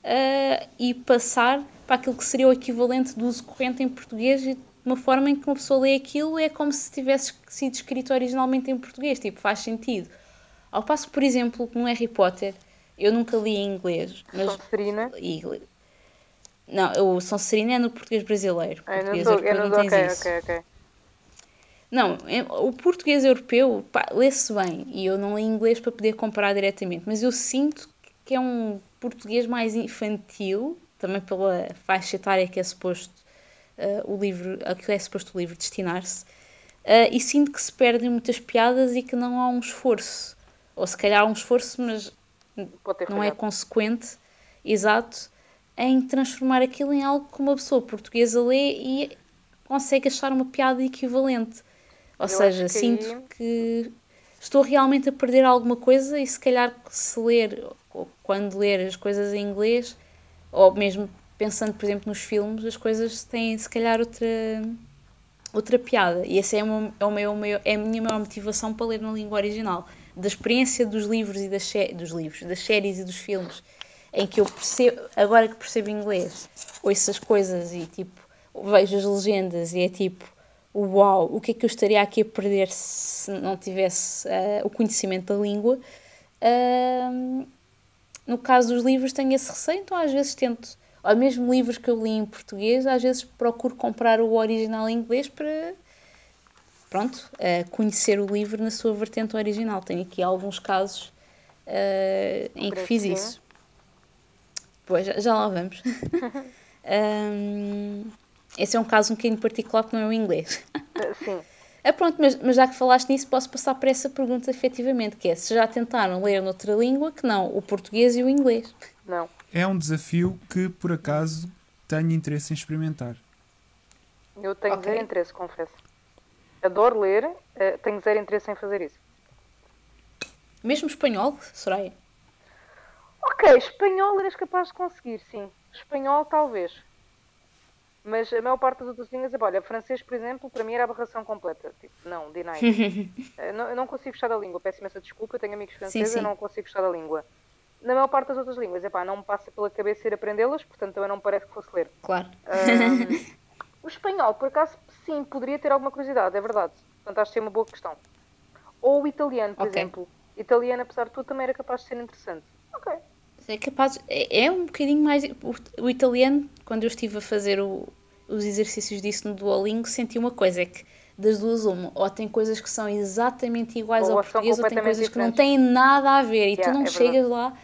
uh, e passar para aquilo que seria o equivalente do uso corrente em português e de uma forma em que uma pessoa lê aquilo é como se tivesse sido escrito originalmente em português, tipo, faz sentido. Ao passo, por exemplo, no Harry Potter, eu nunca li em inglês. Mas... Sonserina? Não, o Sonserina é no português brasileiro. Ah, português não, europeu não, não okay, isso. Ok, ok. Não, o português europeu lê-se bem e eu não li inglês para poder comparar diretamente, mas eu sinto que é um português mais infantil, também pela faixa etária que é suposto uh, o livro, a que é suposto o livro destinar-se, uh, e sinto que se perdem muitas piadas e que não há um esforço, ou se calhar há um esforço, mas não é consequente, exato, em transformar aquilo em algo que uma pessoa portuguesa lê e consegue achar uma piada equivalente. Ou eu seja, que sinto que estou realmente a perder alguma coisa e se calhar se ler, ou quando ler as coisas em inglês, ou mesmo pensando, por exemplo, nos filmes, as coisas têm se calhar outra, outra piada. E essa é, uma, é, uma, é, uma, é a minha maior motivação para ler na língua original. Da experiência dos livros e das, dos livros, das séries e dos filmes, em que eu percebo, agora que percebo inglês, ouço as coisas e tipo, vejo as legendas e é tipo uau, o que é que eu estaria aqui a perder se não tivesse uh, o conhecimento da língua. Uh, no caso dos livros tenho esse receio, então às vezes tento, ou mesmo livros que eu li em português, às vezes procuro comprar o original em inglês para, pronto, uh, conhecer o livro na sua vertente original. Tenho aqui alguns casos uh, em que fiz isso. Pois, já, já lá vamos. <laughs> um, Esse é um caso um bocadinho particular que não é o inglês. Eh, sim. É <laughs> pronto, mas, mas já que falaste nisso, posso passar para essa pergunta efetivamente, que é se já tentaram ler noutra língua que não o português e o inglês. Não. É um desafio que, por acaso, tenho interesse em experimentar. Eu tenho okay. zero interesse, confesso. Adoro ler, uh, tenho zero interesse em fazer isso. Mesmo espanhol, Soraya? Ok, espanhol eras capaz de conseguir, sim. Espanhol, talvez. Mas a maior parte das outras línguas, olha, francês, por exemplo, para mim era aberração completa. Tipo, não, deny. <laughs> eu, não, eu não consigo gostar da língua, peço imensa desculpa, eu tenho amigos franceses, eu não consigo gostar da língua. Na maior parte das outras línguas, epá, não me passa pela cabeça ir aprendê-las, portanto também não me parece que fosse ler. Claro. Um, <laughs> o espanhol, por acaso, sim, poderia ter alguma curiosidade, é verdade. Portanto, acho que é uma boa questão. Ou o italiano, por okay. exemplo. Italiano, apesar de tudo, também era capaz de ser interessante. Ok. É capaz, é, é um bocadinho mais. O, o, italiano, quando eu estive a fazer o, os exercícios disso no Duolingo, senti uma coisa: é que das duas, uma, ou tem coisas que são exatamente iguais ou ao português, ou tem coisas diferentes. que não têm nada a ver e yeah, tu não é chegas lá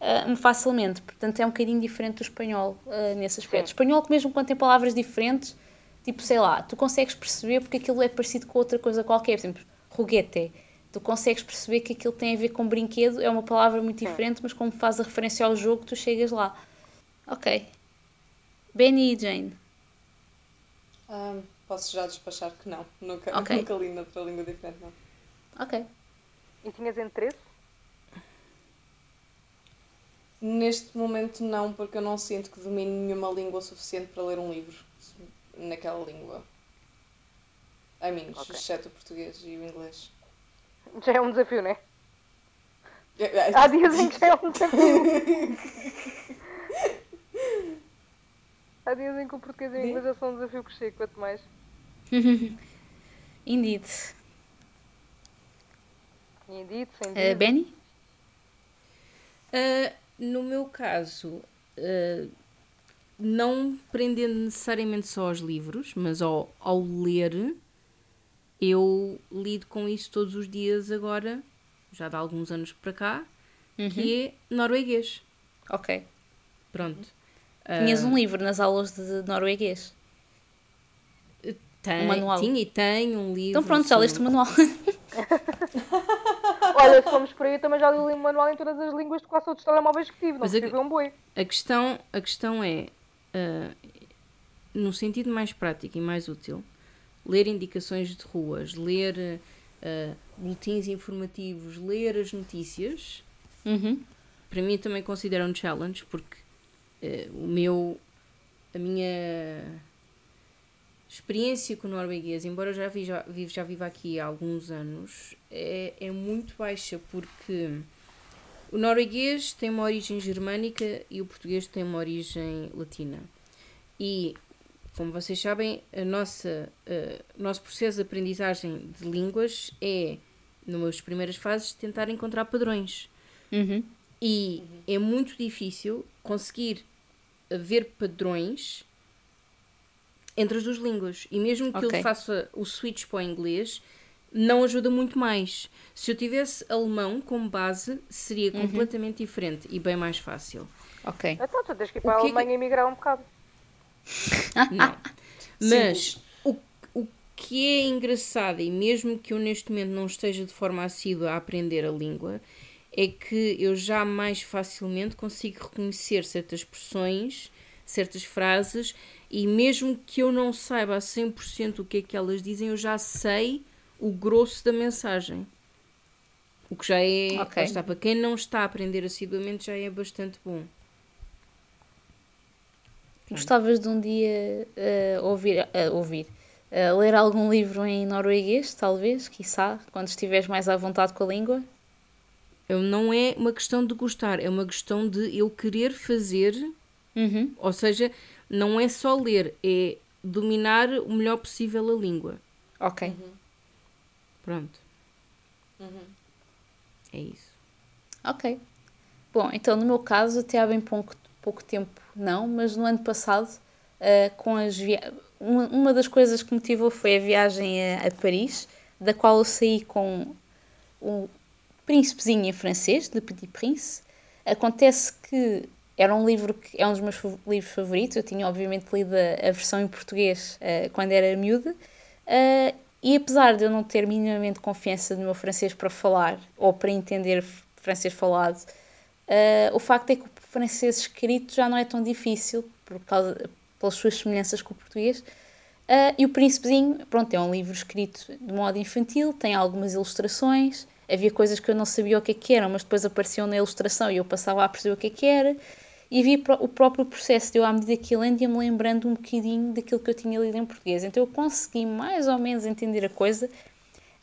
uh, facilmente. Portanto, é um bocadinho diferente do espanhol uh, nesse aspecto. O espanhol, mesmo quando tem palavras diferentes, tipo, sei lá, tu consegues perceber porque aquilo é parecido com outra coisa qualquer. Por exemplo, ruguete tu consegues perceber que aquilo tem a ver com brinquedo, é uma palavra muito diferente, mas como faz a referência ao jogo, tu chegas lá. Ok. Benny e Jane. Um, posso já despachar que não. Nunca, okay. <laughs> nunca li noutra língua diferente, não. Ok. E tinhas interesse? Neste momento não, porque eu não sinto que domine nenhuma língua suficiente para ler um livro naquela língua. A mim, okay. exceto o português e o inglês. Já é um desafio, não é? Há dias em que já é um desafio. <laughs> Há dias em que o português e o inglês já são um desafio que chega, quanto mais. <laughs> Indeed. Indeed, sem dúvida. Uh, Benny? Uh, no meu caso, uh, não prendendo necessariamente só aos livros, mas ao, ao ler, eu lido com isso todos os dias agora, já de alguns anos para cá, que é norueguês. Ok. Pronto. Tinhas Ah, um livro nas aulas de norueguês. tem, um manual. Tinha e tenho um livro. Então pronto, já leste o manual. <laughs> Olha, se formos por aí, eu também já li o manual em todas as línguas de quase todos os telemóveis que tive. Não Mas a- um boi. A questão, a questão é, ah, no sentido mais prático e mais útil, ler indicações de ruas, ler ah, boletins informativos, ler as notícias, Uhum. para mim também considero um challenge, porque eh, o meu, a minha experiência com o norueguês, embora eu já, vi, já, vivo, já viva aqui há alguns anos, é, é muito baixa, porque o norueguês tem uma origem germânica e o português tem uma origem latina. E, como vocês sabem, a nossa, eh, o nosso processo de aprendizagem de línguas é, nas primeiras fases, tentar encontrar padrões. Uhum. E é muito difícil conseguir ver padrões entre as duas línguas. E mesmo que Ok. ele faça o switch para o inglês, não ajuda muito mais. Se eu tivesse alemão como base, seria Uhum. completamente diferente e bem mais fácil. Ok. Então, tu tens que ir para a que é que- Alemanha e migrar um bocado. Não. <laughs> Mas o, o que é engraçado, e mesmo que eu neste momento não esteja de forma assídua a aprender a língua, é que eu já mais facilmente consigo reconhecer certas expressões, certas frases, e mesmo que eu não saiba a 100% o que é que elas dizem, eu já sei o grosso da mensagem. O que já é, Ok. lá está, para quem não está a aprender assiduamente, já é bastante bom. Gostavas de um dia eh, ouvir, eh, ouvir eh, ler algum livro em norueguês, talvez, quiçá, quando estiveres mais à vontade com a língua? Não é uma questão de gostar, é uma questão de eu querer fazer, Uhum. ou seja, não é só ler, é dominar o melhor possível a língua. Ok. Pronto. É isso. Ok. Bom, então no meu caso, até há bem pouco, pouco tempo não, mas no ano passado, eh, com as via... uma, uma das coisas que me motivou foi a viagem a, a Paris, da qual eu saí com o Príncipezinho em francês, de Petit Prince. Acontece que era um livro que é um dos meus livros favoritos, eu tinha obviamente lido a, versão em português eh, quando era miúda, eh, e apesar de eu não ter minimamente confiança no meu francês para falar ou para entender francês falado, eh, o facto é que o francês escrito já não é tão difícil por causa, pelas suas semelhanças com o português. Eh, e o Príncipezinho, pronto, é um livro escrito de modo infantil, tem algumas ilustrações, havia coisas que eu não sabia o que é que eram, mas depois apareciam na ilustração e eu passava a perceber o que é que era. E vi o próprio processo de eu, à medida que ia lendo, ia-me lembrando um bocadinho daquilo que eu tinha lido em português. Então eu consegui mais ou menos entender a coisa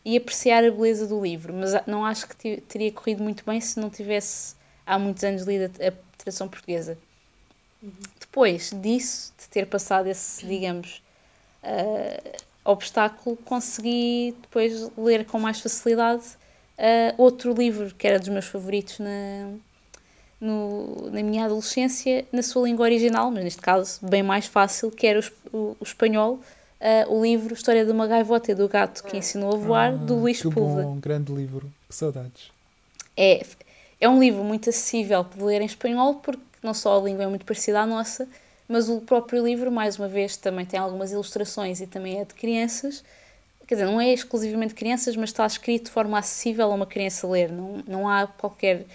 e apreciar a beleza do livro, mas não acho que teria corrido muito bem se não tivesse há muitos anos lido a, a tradução portuguesa. Depois disso, de ter passado esse, digamos, ah, obstáculo, consegui depois ler com mais facilidade ah, outro livro que era dos meus favoritos na, no- na minha adolescência, na sua língua original, mas neste caso bem mais fácil, que era o, o- o espanhol, ah, o livro História de uma Gaivota e do Gato que Ensinou a Voar, do Luís que bom, grande livro. Que saudades. É, é um livro muito acessível de ler em espanhol, porque não só a língua é muito parecida à nossa, mas o próprio livro, mais uma vez, também tem algumas ilustrações e também é de crianças. Quer dizer, não é exclusivamente crianças, mas está escrito de forma acessível a uma criança ler. Não, não há qualquer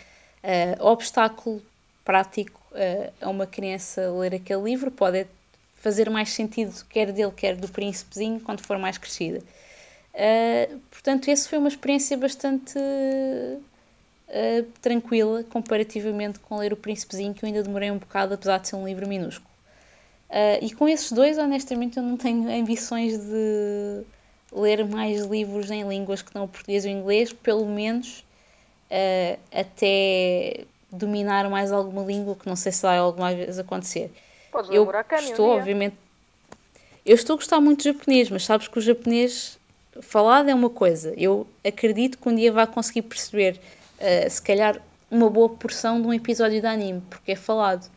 eh, obstáculo prático eh, a uma criança ler aquele livro. Pode fazer mais sentido, quer dele, quer do príncipezinho, quando for mais crescida. Eh, portanto, essa foi uma experiência bastante uh, tranquila comparativamente com ler O Príncipezinho, que eu ainda demorei um bocado, apesar de ser um livro minúsculo. Uh, e com esses dois, honestamente, eu não tenho ambições de ler mais livros em línguas que não o português e o inglês, pelo menos uh, até dominar mais alguma língua, que não sei se vai alguma vez acontecer. Podes Eu estou, obviamente. Eu estou a gostar muito de japonês, mas sabes que o japonês falado é uma coisa. Eu acredito que um dia vai conseguir perceber, eh, se calhar, uma boa porção de um episódio de anime, porque é falado.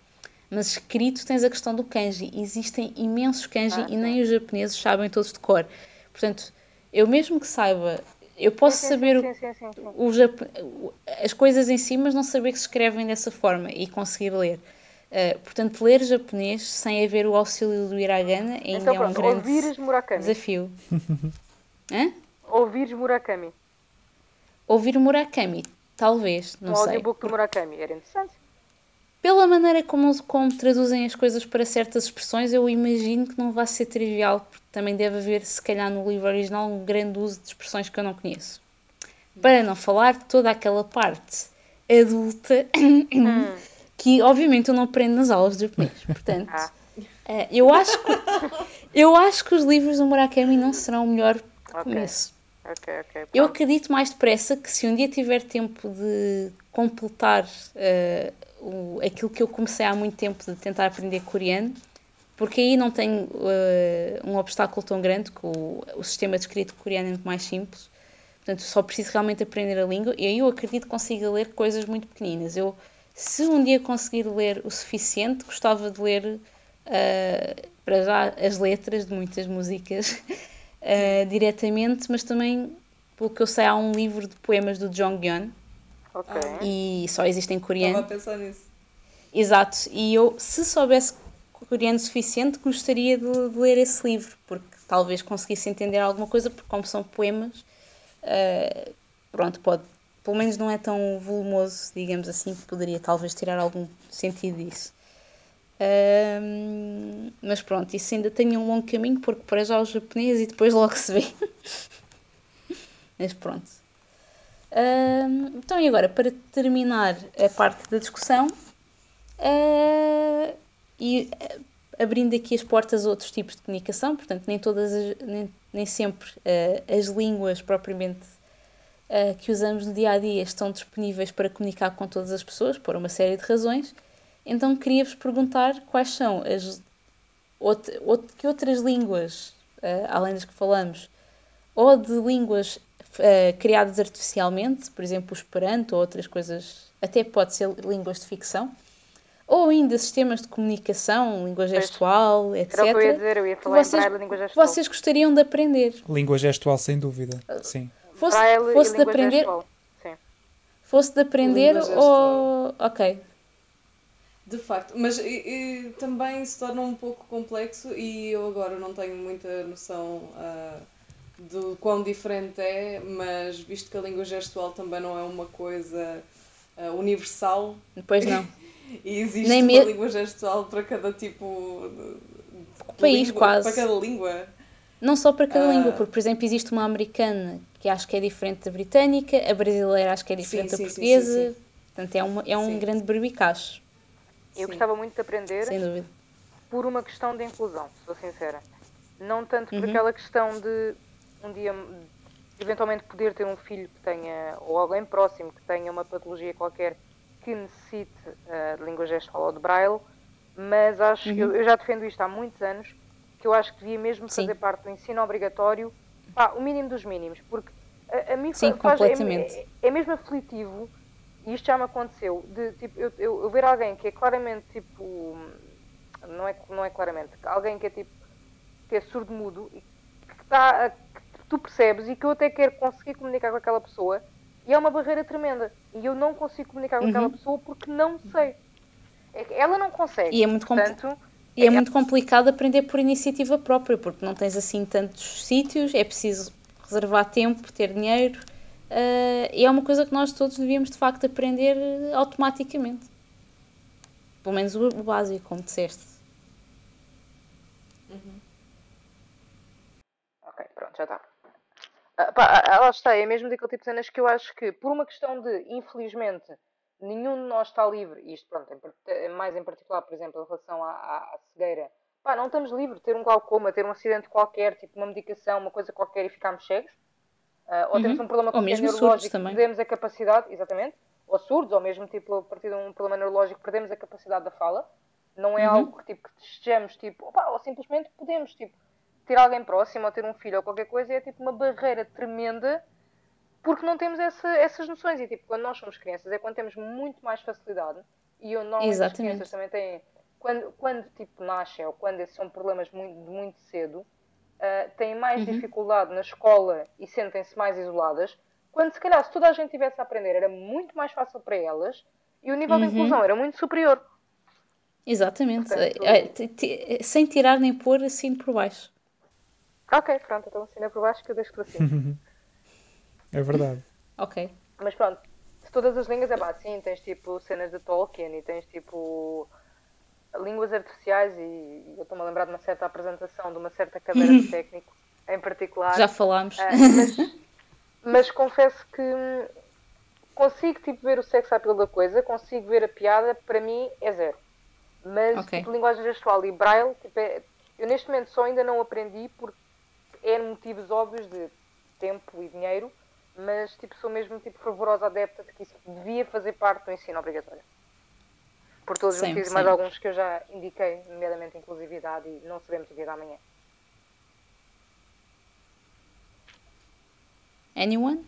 Mas escrito tens a questão do kanji. Existem imensos kanji Ah, e nem os japoneses sabem todos de cor. Portanto, eu mesmo que saiba Eu posso Sim, saber sim, sim, sim, sim. o Jap- o- as coisas em si, mas não saber que se escrevem dessa forma e conseguir ler. Uh, portanto, ler japonês sem haver o auxílio do hiragana ainda Então é um pronto, grande desafio. <laughs> Hã? Ouvires Murakami. Ouvir Murakami, talvez, não um sei. audiobook do Murakami. Era interessante. Pela maneira como, como traduzem as coisas para certas expressões, eu imagino que não vai ser trivial, porque também deve haver, se calhar, no livro original, um grande uso de expressões que eu não conheço. Para não falar de toda aquela parte adulta <coughs> que, obviamente, eu não aprendo nas aulas de japonês. Portanto, Ah. eh, eu, acho que, eu acho que os livros do Murakami não serão o melhor começo. Ok, ok. Eu pronto. acredito mais depressa que se um dia tiver tempo de completar eh, o, aquilo que eu comecei há muito tempo de tentar aprender coreano, porque aí não tenho eh, um obstáculo tão grande, que o, o sistema de escrito coreano é muito mais simples. Portanto, só preciso realmente aprender a língua e aí eu acredito que consiga ler coisas muito pequeninas. Eu, se um dia conseguir ler o suficiente, gostava de ler eh, para já as letras de muitas músicas <laughs> eh, diretamente, mas também, pelo que eu sei, há um livro de poemas do Jonghyun Ok. e só existe em Estava a pensar nisso. Exato, e eu, se soubesse coreano suficiente, gostaria de, de ler esse livro, porque talvez conseguisse entender alguma coisa, porque como são poemas, eh, pronto, pode, pelo menos não é tão volumoso, digamos assim, que poderia talvez tirar algum sentido disso. Ahm, mas pronto, isso ainda tem um longo caminho, porque para já o japonês e depois logo se vê. <laughs> mas pronto. Então, e agora, para terminar a parte da discussão, ah, e ah, abrindo aqui as portas a outros tipos de comunicação, portanto, nem todas as- nem, nem sempre ah, as línguas propriamente ah, que usamos no dia a dia estão disponíveis para comunicar com todas as pessoas, por uma série de razões. Então, queria-vos perguntar quais são as que outras línguas, ah, além das que falamos, ou de línguas ah, criadas artificialmente, por exemplo, o Esperanto ou outras coisas, até pode ser línguas de ficção, ou ainda sistemas de comunicação, língua gestual, etc. Era o que eu ia dizer, eu ia falar em vocês, braille e língua gestual. vocês gostariam de aprender. Língua gestual, sem dúvida. Sim. Fosse, Braille fosse de língua aprender, gestual. Sim. fosse de aprender ou. Ok. De facto, mas e- e também se torna um pouco complexo e eu agora não tenho muita noção ah, do quão diferente é, mas visto que a língua gestual também não é uma coisa ah, universal Depois não. <laughs> e existe Nem uma me- língua gestual para cada tipo de, de País, língua, quase. para cada língua. Não só para cada Ah. língua, porque, por exemplo, existe uma americana que acho que é diferente da britânica, a brasileira acho que é diferente Sim, da sim, sim, portuguesa. sim, sim. Portanto, é, uma, é um Sim. grande berbicacho, Eu Sim. gostava muito de aprender sem dúvida. por uma questão de inclusão, sou sincera. Não tanto por Uhum. aquela questão de um dia eventualmente poder ter um filho que tenha, ou alguém próximo que tenha uma patologia qualquer que necessite eh, de língua gestual ou de braille, mas acho que eu, eu já defendo isto há muitos anos, que eu acho que devia mesmo Uhum. Sim. fazer parte do ensino obrigatório, pá, o mínimo dos mínimos, porque a, a mim Sim, fa- faz, é, completamente. é, é mesmo aflitivo, e isto já me aconteceu, de tipo, eu, eu, eu ver alguém que é claramente tipo, não é, não é claramente, alguém que é tipo, que é surdo-mudo e que, está, a- tu percebes e que eu até quero conseguir comunicar com aquela pessoa e é uma barreira tremenda e eu não consigo comunicar com aquela Uhum. pessoa porque não sei. É que ela não consegue. E é muito compl- Portanto, E é muito complicado aprender por iniciativa própria, porque não tens assim tantos sítios, é preciso reservar tempo, ter dinheiro, eh, e é uma coisa que nós todos devíamos de facto aprender eh, automaticamente. Pelo menos o, o básico, como disseste. Ok, pronto, já está. Ah, pá, ah, lá está, é mesmo daquele tipo de cenas que eu acho que, por uma questão de, infelizmente, nenhum de nós está livre, e isto, pronto, em eh, mais em particular, por exemplo, em relação à, à, à cegueira, pá, não estamos livres de ter um glaucoma, ter um acidente qualquer, tipo uma medicação, uma coisa qualquer e ficarmos cegos. Ah, ou temos um problema Uhum. Qualquer neurológico e perdemos a capacidade, exatamente, ou surdos, ou mesmo tipo, a partir de um problema neurológico, perdemos a capacidade da fala. Não é Uhum. algo que, tipo, que estejamos, tipo, opá, ou simplesmente podemos, tipo, ter alguém próximo ou ter um filho ou qualquer coisa é tipo uma barreira tremenda porque não temos essa, essas noções. E tipo, quando nós somos crianças é quando temos muito mais facilidade e eu não as crianças também têm. Quando, quando tipo nascem ou quando esses são problemas muito, de muito cedo, uh, têm mais uhum. dificuldade na escola e sentem-se mais isoladas, quando se calhar se toda a gente tivesse a aprender era muito mais fácil para elas e o nível uhum. de inclusão era muito superior. Exatamente, Portanto, é, é, sem tirar nem pôr assim por baixo. Ok, pronto, então assina por baixo que eu deixo por assim. <laughs> é verdade. ok. Mas pronto, se todas as línguas é pá, sim, tens tipo cenas de Tolkien e tens tipo línguas artificiais e, eu estou-me a lembrar de uma certa apresentação de uma certa cadeira de <laughs> técnico em particular. Já falámos. Uh, mas, mas, confesso que consigo tipo, ver o sex appeal da coisa, consigo ver a piada, para mim é zero. Mas okay. tipo, linguagem gestual e braille, tipo, é, eu neste momento só ainda não aprendi porque é motivos óbvios de tempo e dinheiro, mas tipo, sou mesmo tipo, fervorosa adepta de que isso devia fazer parte do ensino obrigatório por todos os motivos, mais alguns que eu já indiquei, nomeadamente inclusividade e não sabemos o dia da manhã. Anyone?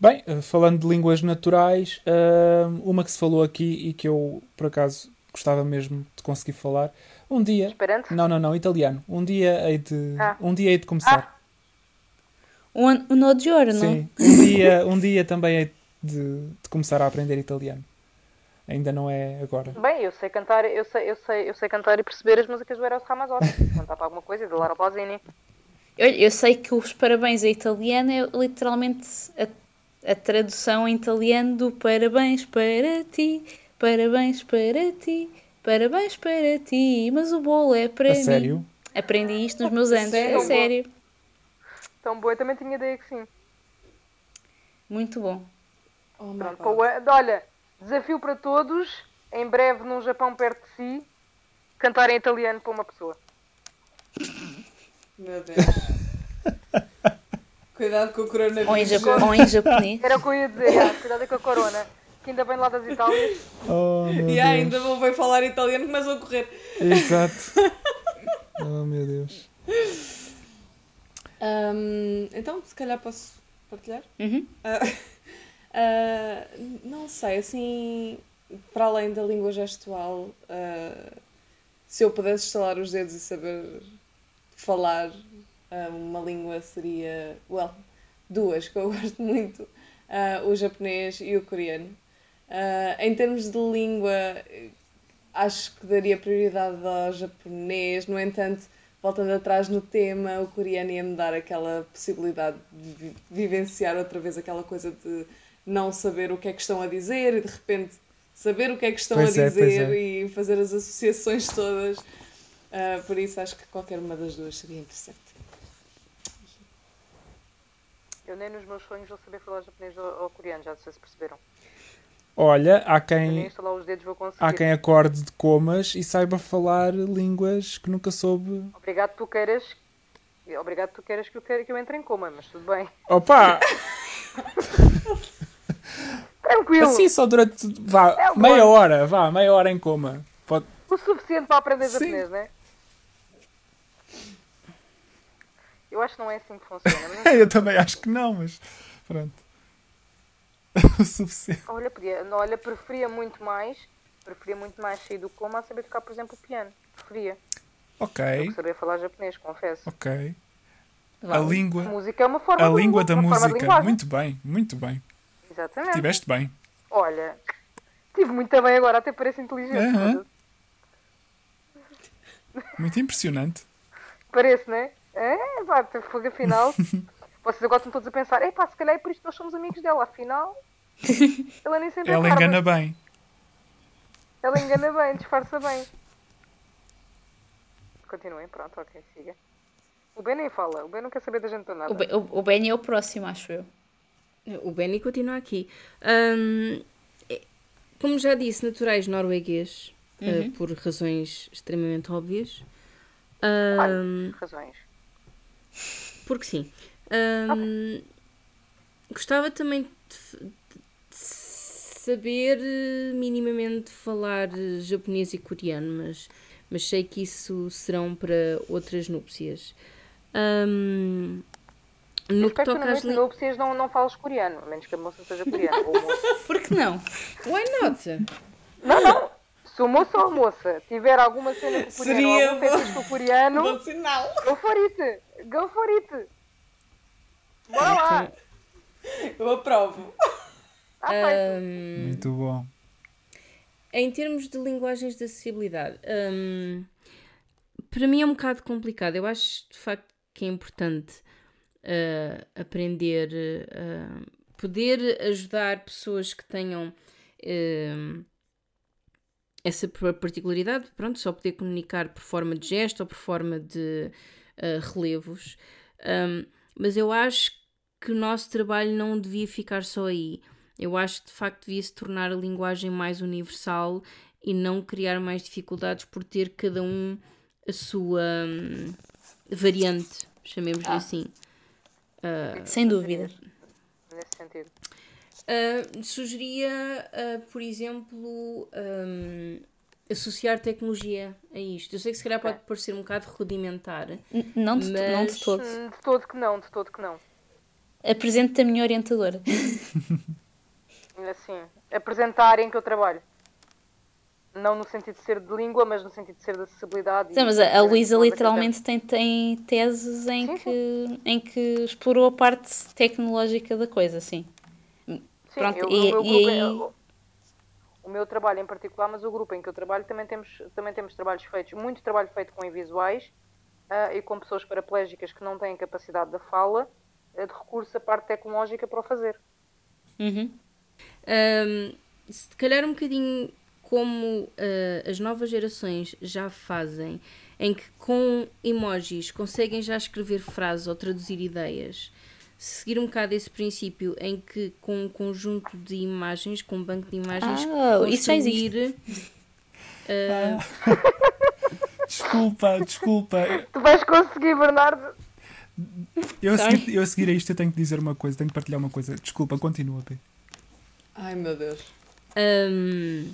Bem, eh, falando de línguas naturais, eh, uma que se falou aqui e que eu, por acaso, gostava mesmo de conseguir falar. Um dia. Esperanto? Não, não, não, italiano. Um dia hei de, ah. um dia hei de começar. Ah. Um, um giorno? Sim, um dia, um dia também hei de, de começar a aprender italiano ainda não é agora. Bem, eu sei cantar, eu sei, eu sei, eu sei cantar e perceber as músicas do Eros Ramazzotti. <laughs> Cantar para alguma coisa, de Lara Pausini. Eu, eu sei que os parabéns a italiano é literalmente a, a tradução em italiano do parabéns para ti, parabéns para ti, parabéns para ti, mas o bolo é para a mim. sério? Aprendi isto nos meus anos, sério? é sério. Tão boa, eu também tinha ideia que sim. Muito bom. Oh, Pronto, olha, Desafio para todos, em breve num Japão perto de si, cantar em italiano para uma pessoa. Meu Deus. <laughs> Cuidado com o coronavírus. Ou em, Japo ou em japonês. Era o que eu ia dizer, cuidado com a corona. Que ainda vem lá das Itálias. <laughs> Oh, meu e ainda vou ver falar italiano, começam a correr. Exato. <laughs> oh, meu Deus. Um, então, se calhar posso partilhar? Uhum. Uh, Uh, <laughs> não sei, assim, para além da língua gestual, uh, se eu pudesse estalar os dedos e saber falar uh, uma língua seria, well, duas que eu gosto muito, o japonês e o coreano. Em termos de língua, acho que daria prioridade ao japonês, no entanto, voltando atrás no tema, o coreano ia-me dar aquela possibilidade de vivenciar outra vez aquela coisa de não saber o que é que estão a dizer e de repente saber o que é que estão pois a é, dizer é, e fazer as associações todas. Uh, por isso acho que qualquer uma das duas seria interessante. Eu nem nos meus sonhos vou saber falar japonês ou, ou coreano, já sei se perceberam. Olha, há quem, há quem acorde de comas e saiba falar línguas que nunca soube. Obrigado tu queiras, obrigado tu queiras que eu, que eu entre em coma, mas tudo bem. Opa! <laughs> Tranquilo. Assim só durante vá, é meia hora, vá, meia hora em coma. Pode... O suficiente para aprender japonês, não é? Eu acho que não é assim que funciona. <laughs> eu também acho que não, mas pronto. <laughs> o suficiente. Olha, podia, olha, preferia muito mais, preferia muito mais sair do coma a saber tocar, por exemplo, o piano. Preferia. Ok. saber falar japonês, confesso. Ok. A língua. A música é uma forma A língua da música. Muito bem, muito bem. Exatamente. Tiveste bem. Olha, tive muito bem agora, até parece inteligente. Uhum. Muito impressionante. Parece, não é? É, pá, fogo afinal. <laughs> Vocês agora estão todos a pensar, é pá, se calhar é por isso que nós somos amigos dela, afinal. <laughs> Ela nem sempre Ela engana bem. Ela engana bem, disfarça bem. Continuem, pronto, ok, siga. O Ben nem fala, o Ben não quer saber da gente para nada. O Ben, o, o ben é o próximo, acho eu. O Benny continua aqui. Um, é, como já disse, naturais norueguês, eh, uhum. uh, por razões extremamente óbvias. Um, razões. Porque sim. Um, gostava também de, de, saber eh, minimamente falar japonês e coreano, mas, mas sei que isso serão para outras núpcias. Um, no que toca às línguas. não, não falas coreano, a menos que a moça seja coreana. <laughs> Por que não? Why not? Não, não. se o moço ou a moça tiver alguma cena com o coreano Seria ou algum com o coreano, Bom sinal. go for it! Go for it! Bora lá! Eu aprovo. Tá feito. Hum, Muito bom. Em termos de linguagens de acessibilidade, hum, para mim é um bocado complicado. Eu acho de facto que é importante uh, aprender, uh, poder ajudar pessoas que tenham uh, essa particularidade, pronto, só poder comunicar por forma de gesto ou por forma de uh, relevos. Um, mas eu acho que o nosso trabalho não devia ficar só aí. Eu acho que de facto devia se tornar a linguagem mais universal e não criar mais dificuldades por ter cada um a sua hum, variante, chamemos-lhe Ah. assim. Sem dúvida. Nesse sentido. Uh, sugeria, uh, por exemplo, um, associar tecnologia a isto. Eu sei que se calhar pode parecer um bocado rudimentar. N- Não de, não Mas- de todo. De todo que não, de todo que não. Apresento-te a minha orientadora. <laughs> Assim, apresentar a área em que eu trabalho. Não no sentido de ser de língua, mas no sentido de ser de acessibilidade. e Sim, mas a, a Luísa literalmente tem, tem teses em Sim, que, em que explorou a parte tecnológica da coisa, sim. Sim, Pronto, eu- e- o, meu e grupo, aí- é- o- meu trabalho em particular, mas o grupo em que eu trabalho também temos, também temos trabalhos feitos, muito trabalho feito com visuais e com pessoas paraplégicas que não têm capacidade da fala, eh, de recurso à parte tecnológica para o fazer. Uhum. Um, se calhar um bocadinho como uh, as novas gerações já fazem, em que com emojis conseguem já escrever frases ou traduzir ideias, seguir um bocado esse princípio em que com um conjunto de imagens, com um banco de imagens, Ah, isso já construir, <laughs> Desculpa, desculpa. Tu vais conseguir, Bernardo? Eu a, seguir, eu a seguir a isto eu tenho que dizer uma coisa, tenho que partilhar uma coisa. Desculpa, continua, P. Ai meu Deus. Um,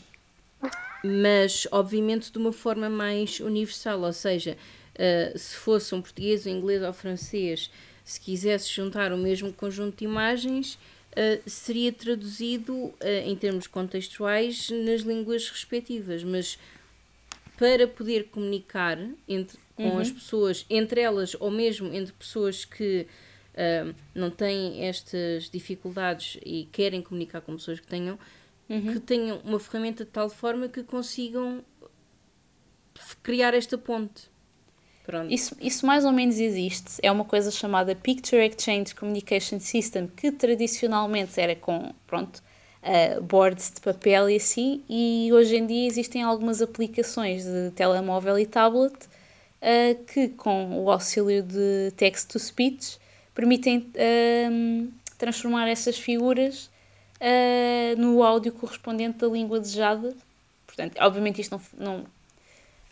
mas obviamente de uma forma mais universal, ou seja, uh, se fosse um português, um inglês ou francês, se quisesse juntar o mesmo conjunto de imagens, uh, seria traduzido uh, em termos contextuais nas línguas respectivas, mas para poder comunicar entre, com as pessoas, entre elas ou mesmo entre pessoas que uh, não têm estas dificuldades e querem comunicar com pessoas que tenham, que tenham uma ferramenta de tal forma que consigam criar esta ponte. Pronto. Isso, isso mais ou menos existe. É uma coisa chamada Picture Exchange Communication System, que tradicionalmente era com, pronto, uh, boards de papel e assim, e hoje em dia existem algumas aplicações de telemóvel e tablet uh, que, com o auxílio de text-to-speech, permitem um, transformar essas figuras uh, no áudio correspondente da língua desejada. Portanto, obviamente isto não, não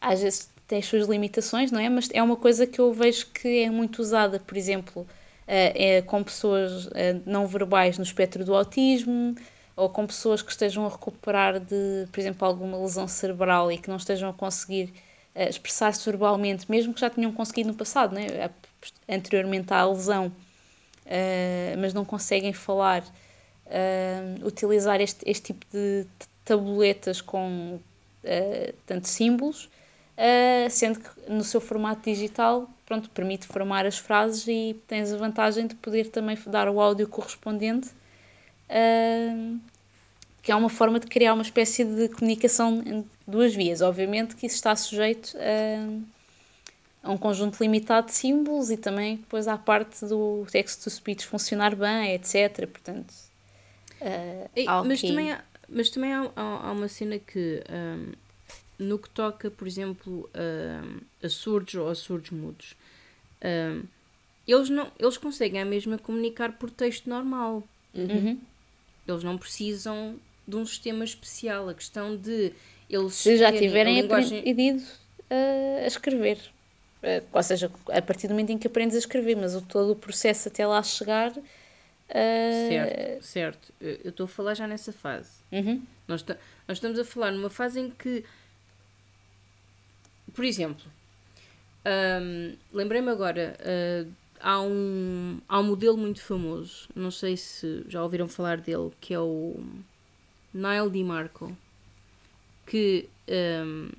às vezes tem as suas limitações, não é? Mas é uma coisa que eu vejo que é muito usada, por exemplo, eh, é com pessoas eh, não verbais no espectro do autismo, ou com pessoas que estejam a recuperar de, por exemplo, alguma lesão cerebral e que não estejam a conseguir eh, expressar-se verbalmente, mesmo que já tinham conseguido no passado, não é? anteriormente à lesão, mas não conseguem falar, utilizar este, este tipo de tabuletas com eh, tanto símbolos, Uh, sendo que no seu formato digital, pronto, permite formar as frases e tens a vantagem de poder também dar o áudio correspondente, uh, que é uma forma de criar uma espécie de comunicação em duas vias. Obviamente que isso está sujeito a, a um conjunto limitado de símbolos e também depois à parte do text-to-speech funcionar bem, etc. Portanto, uh, mas, também há, mas também há, há- há uma cena que, hum, no que toca, por exemplo, hum, a surdos ou a surdos mudos, eles, não, eles conseguem a mesma comunicar por texto normal. Uhum. Eles não precisam de um sistema especial. A questão de eles se já a tiverem linguagem... aprendido uh, a escrever. Ou seja, a partir do momento em que aprendes a escrever, mas o, todo o processo até lá chegar. uh, Certo, certo. Eu estou a falar já nessa fase. uhum, Nós, nós estamos a falar numa fase em que, por exemplo, hum, lembrei-me agora, uh, há, um, há um modelo muito famoso, não sei se já ouviram falar dele, que é o Nile DiMarco, que, um,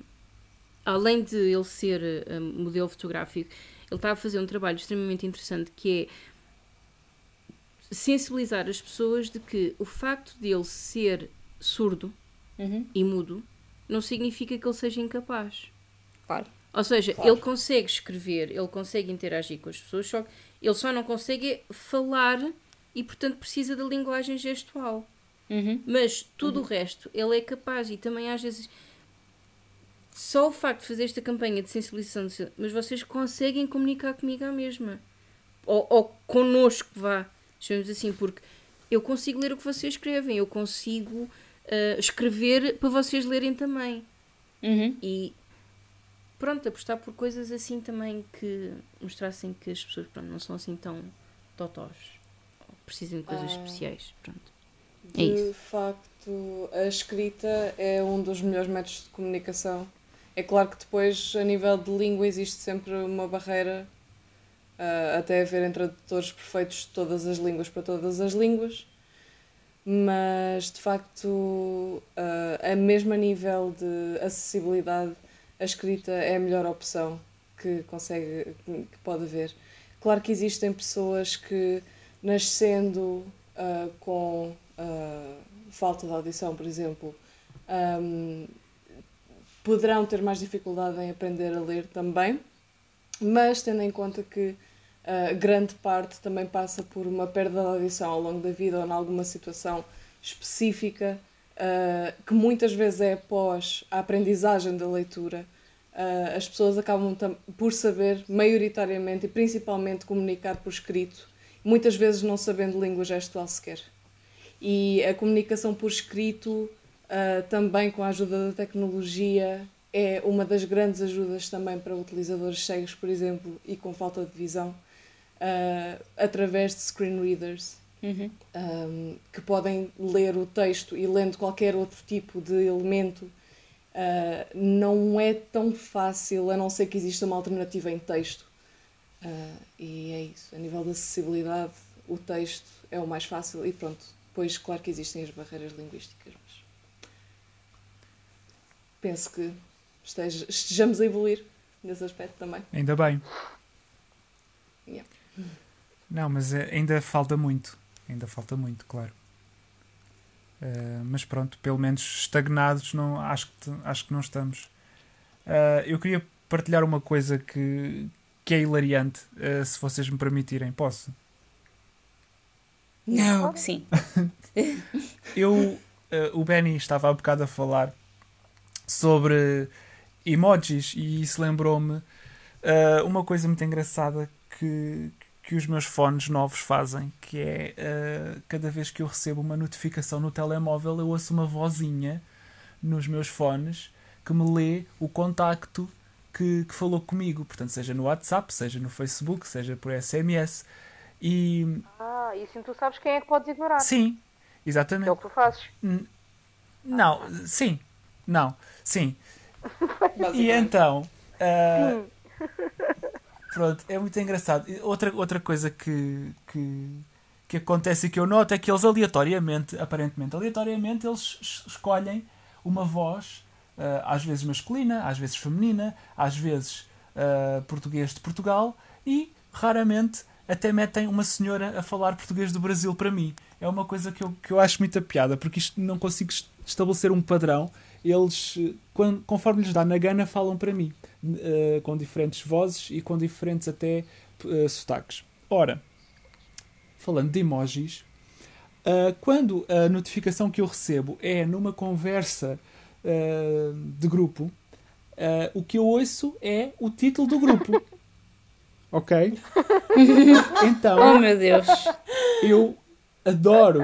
além de ele ser um, modelo fotográfico, ele está a fazer um trabalho extremamente interessante que é sensibilizar as pessoas de que o facto de ele ser surdo Uhum. e mudo não significa que ele seja incapaz. Ou seja, Claro. ele consegue escrever, ele consegue interagir com as pessoas, só que ele só não consegue falar e, portanto, precisa da linguagem gestual. Uhum. Mas tudo o resto ele é capaz e também às vezes só o facto de fazer esta campanha de sensibilização, mas vocês conseguem comunicar comigo à mesma. Ou, ou connosco, vá, chamemos assim, porque eu consigo ler o que vocês escrevem, eu consigo ah, escrever para vocês lerem também. Uhum. E pronto, apostar por coisas assim também que mostrassem que as pessoas pronto, não são assim tão totós. Ou precisam de coisas Ah. especiais. Pronto. É De isso. facto, a escrita é um dos melhores métodos de comunicação. É claro que depois, a nível de língua, existe sempre uma barreira ah, até haver entre tradutores perfeitos de todas as línguas para todas as línguas. Mas, de facto, ah, a mesmo a nível de acessibilidade, a escrita é a melhor opção que consegue, que pode haver. Claro que existem pessoas que, nascendo ah, com ah, falta de audição, por exemplo, ahm, poderão ter mais dificuldade em aprender a ler também, mas tendo em conta que ah, grande parte também passa por uma perda de audição ao longo da vida ou em alguma situação específica, ah, que muitas vezes é após a aprendizagem da leitura, ah, as pessoas acabam por saber, maioritariamente e principalmente, comunicar por escrito, muitas vezes não sabendo língua gestual sequer. E a comunicação por escrito, ah, também com a ajuda da tecnologia, é uma das grandes ajudas também para utilizadores cegos, por exemplo, e com falta de visão, através de screen readers Uhum. um, que podem ler o texto e lendo qualquer outro tipo de elemento, uh, não é tão fácil, a não ser que exista uma alternativa em texto. Uh, e é isso. A nível de acessibilidade, o texto é o mais fácil e pronto. Depois, claro que existem as barreiras linguísticas, mas penso que esteja- estejamos a evoluir nesse aspecto também. Ainda bem. Yeah. Não, mas eh, ainda falta muito. Ainda falta muito, claro. Eh, mas pronto, pelo menos estagnados não, acho, que, acho que não estamos. Eh, eu queria partilhar uma coisa que, que é hilariante, eh, se vocês me permitirem. Posso? Não. Sim. <laughs> Eu, o Benny estava há bocado a falar sobre emojis e isso lembrou-me uma coisa muito engraçada que, que os meus fones novos fazem, que é eh, cada vez que eu recebo uma notificação no telemóvel, eu ouço uma vozinha nos meus fones que me lê o contacto que, que falou comigo, portanto, seja no WhatsApp, seja no Facebook, seja por SMS. E Ah, e assim tu sabes quem é que podes ignorar. sim, Que exatamente. é o que tu fazes. Não, sim, não, sim. <laughs> E então, ah, pronto, é muito engraçado. Outra, outra coisa que, que, que acontece e que eu noto é que eles aleatoriamente, aparentemente aleatoriamente, eles es- escolhem uma voz, ah, às vezes masculina, às vezes feminina, às vezes ah, português de Portugal e raramente até metem uma senhora a falar português do Brasil para mim. É uma coisa que eu, que eu acho muita piada, porque isto não consigo est- estabelecer um padrão. Eles, eh, quan- conforme lhes dá na gana, falam para mim, eh, com diferentes vozes e com diferentes até eh, sotaques. Ora, falando de emojis, ah, quando a notificação que eu recebo é numa conversa ah, de grupo, o que eu ouço é o título do grupo. <laughs> ok? Então, Oh meu Deus. eu adoro,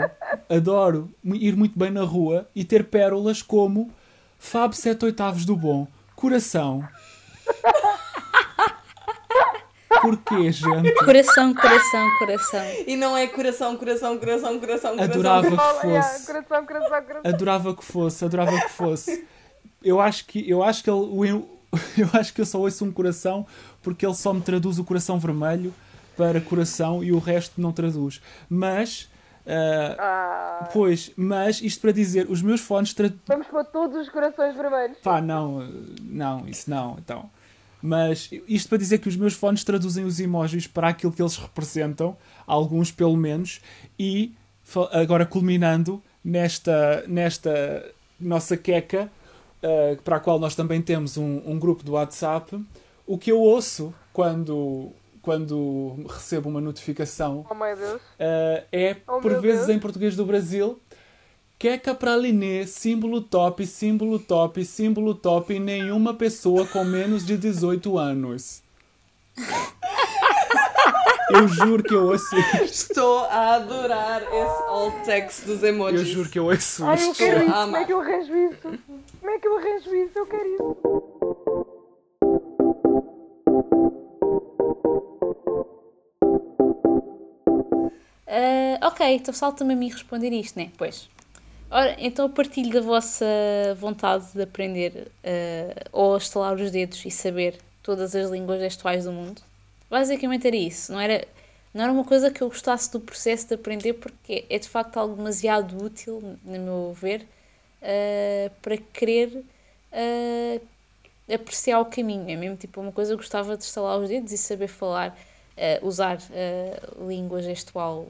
adoro ir muito bem na rua e ter pérolas como Fab 7 oitavos do bom, coração. <laughs> Porquê, gente? Coração, coração, coração. E não é coração, coração, coração, coração, coração. Adorava que fosse. coração, coração, coração. Adorava que fosse, adorava que fosse. Eu acho que eu acho que ele, <laughs> eu acho que eu só ouço um coração porque ele só me traduz o coração vermelho para coração e o resto não traduz. Mas Uh, Ah, Pois, mas isto para dizer, os meus fones. Tra... vamos pôr todos os corações vermelhos. Pá, não, não, isso não, então. Mas isto para dizer que os meus fones traduzem os emojis para aquilo que eles representam, alguns pelo menos, e agora culminando nesta, nesta nossa queca, uh, para a qual nós também temos um, um grupo do WhatsApp, o que eu ouço quando, quando recebo uma notificação Oh. Uh, é, Oh, por vezes, Deus. em português do Brasil, queca pralinê, símbolo top, símbolo top, símbolo top, e nenhuma pessoa com menos de 18 anos. Eu juro que eu ouço isto. Estou a adorar esse alt text dos emojis. Eu juro que eu ouço Ai, eu isto. quero isso. Como é que eu arranjo isso? Como é que eu arranjo isso? Eu quero isso. Ah, ok, então salta-me a mim responder isto, né? Pois. Ora, então partilho da vossa vontade de aprender ah, ou estalar os dedos e saber todas as línguas gestuais do mundo. Basicamente era isso. Não era, não era uma coisa que eu gostasse do processo de aprender porque é de facto algo demasiado útil, no meu ver, ah, para querer ah, apreciar o caminho. É mesmo tipo uma coisa que eu gostava de estalar os dedos e saber falar, usar língua gestual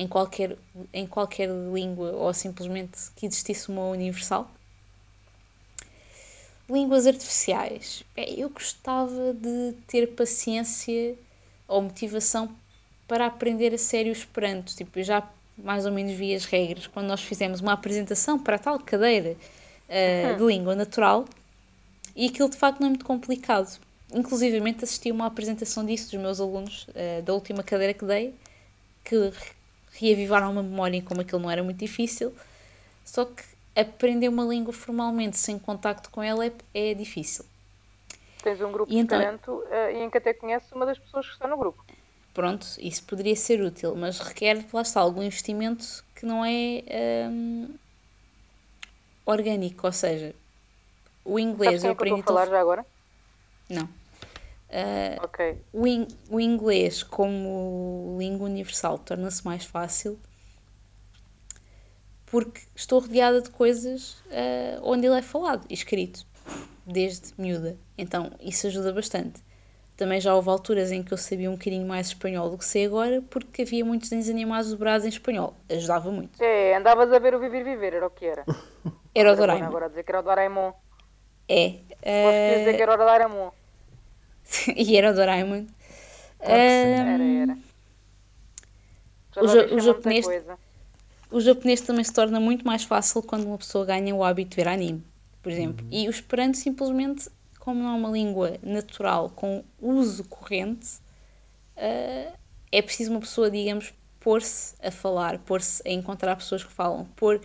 em qualquer, em qualquer língua ou simplesmente que existisse uma universal. Línguas artificiais. Bem, Eu gostava de ter paciência ou motivação para aprender a sério o Esperanto. Tipo, eu já mais ou menos vi as regras quando nós fizemos uma apresentação para a tal cadeira ah, de língua natural e aquilo de facto não é muito complicado. Inclusivamente assisti a uma apresentação disso dos meus alunos ah, da última cadeira que dei, que reavivaram uma memória em como aquilo não era muito difícil, só que aprender uma língua formalmente sem contacto com ela é, é difícil. Tens um grupo E então- de Esperanto eh, em que até conheces uma das pessoas que está no grupo. Pronto, isso poderia ser útil, mas requer, lá está, algum investimento que não é hum, orgânico, ou seja, o Sabes inglês quem eu é que eu estou aprendi... a falar já agora? Não. Ah, Ok. o, in- o inglês como língua universal torna-se mais fácil porque estou rodeada de coisas ah, onde ele é falado e escrito desde miúda. Então isso ajuda bastante. Também já houve alturas em que eu sabia um bocadinho mais espanhol do que sei agora porque havia muitos desenhos animados dobrados em espanhol. Ajudava muito. É, andavas a ver o Viver Viver, era o que era. Era o Doraemon. Agora dizer que era o Doraemon. É. Posso dizer que ah, era o Doraemon. <laughs> e era o Doraemon. Claro que sim. Ah, Era, era. Já o ja- o japonês-. O japonês também se torna muito mais fácil quando uma pessoa ganha o hábito de ver anime, por exemplo. E o Esperanto, simplesmente, como não é uma língua natural com uso corrente, eh, é preciso uma pessoa, digamos, pôr-se a falar, pôr-se a encontrar pessoas que falam, pôr.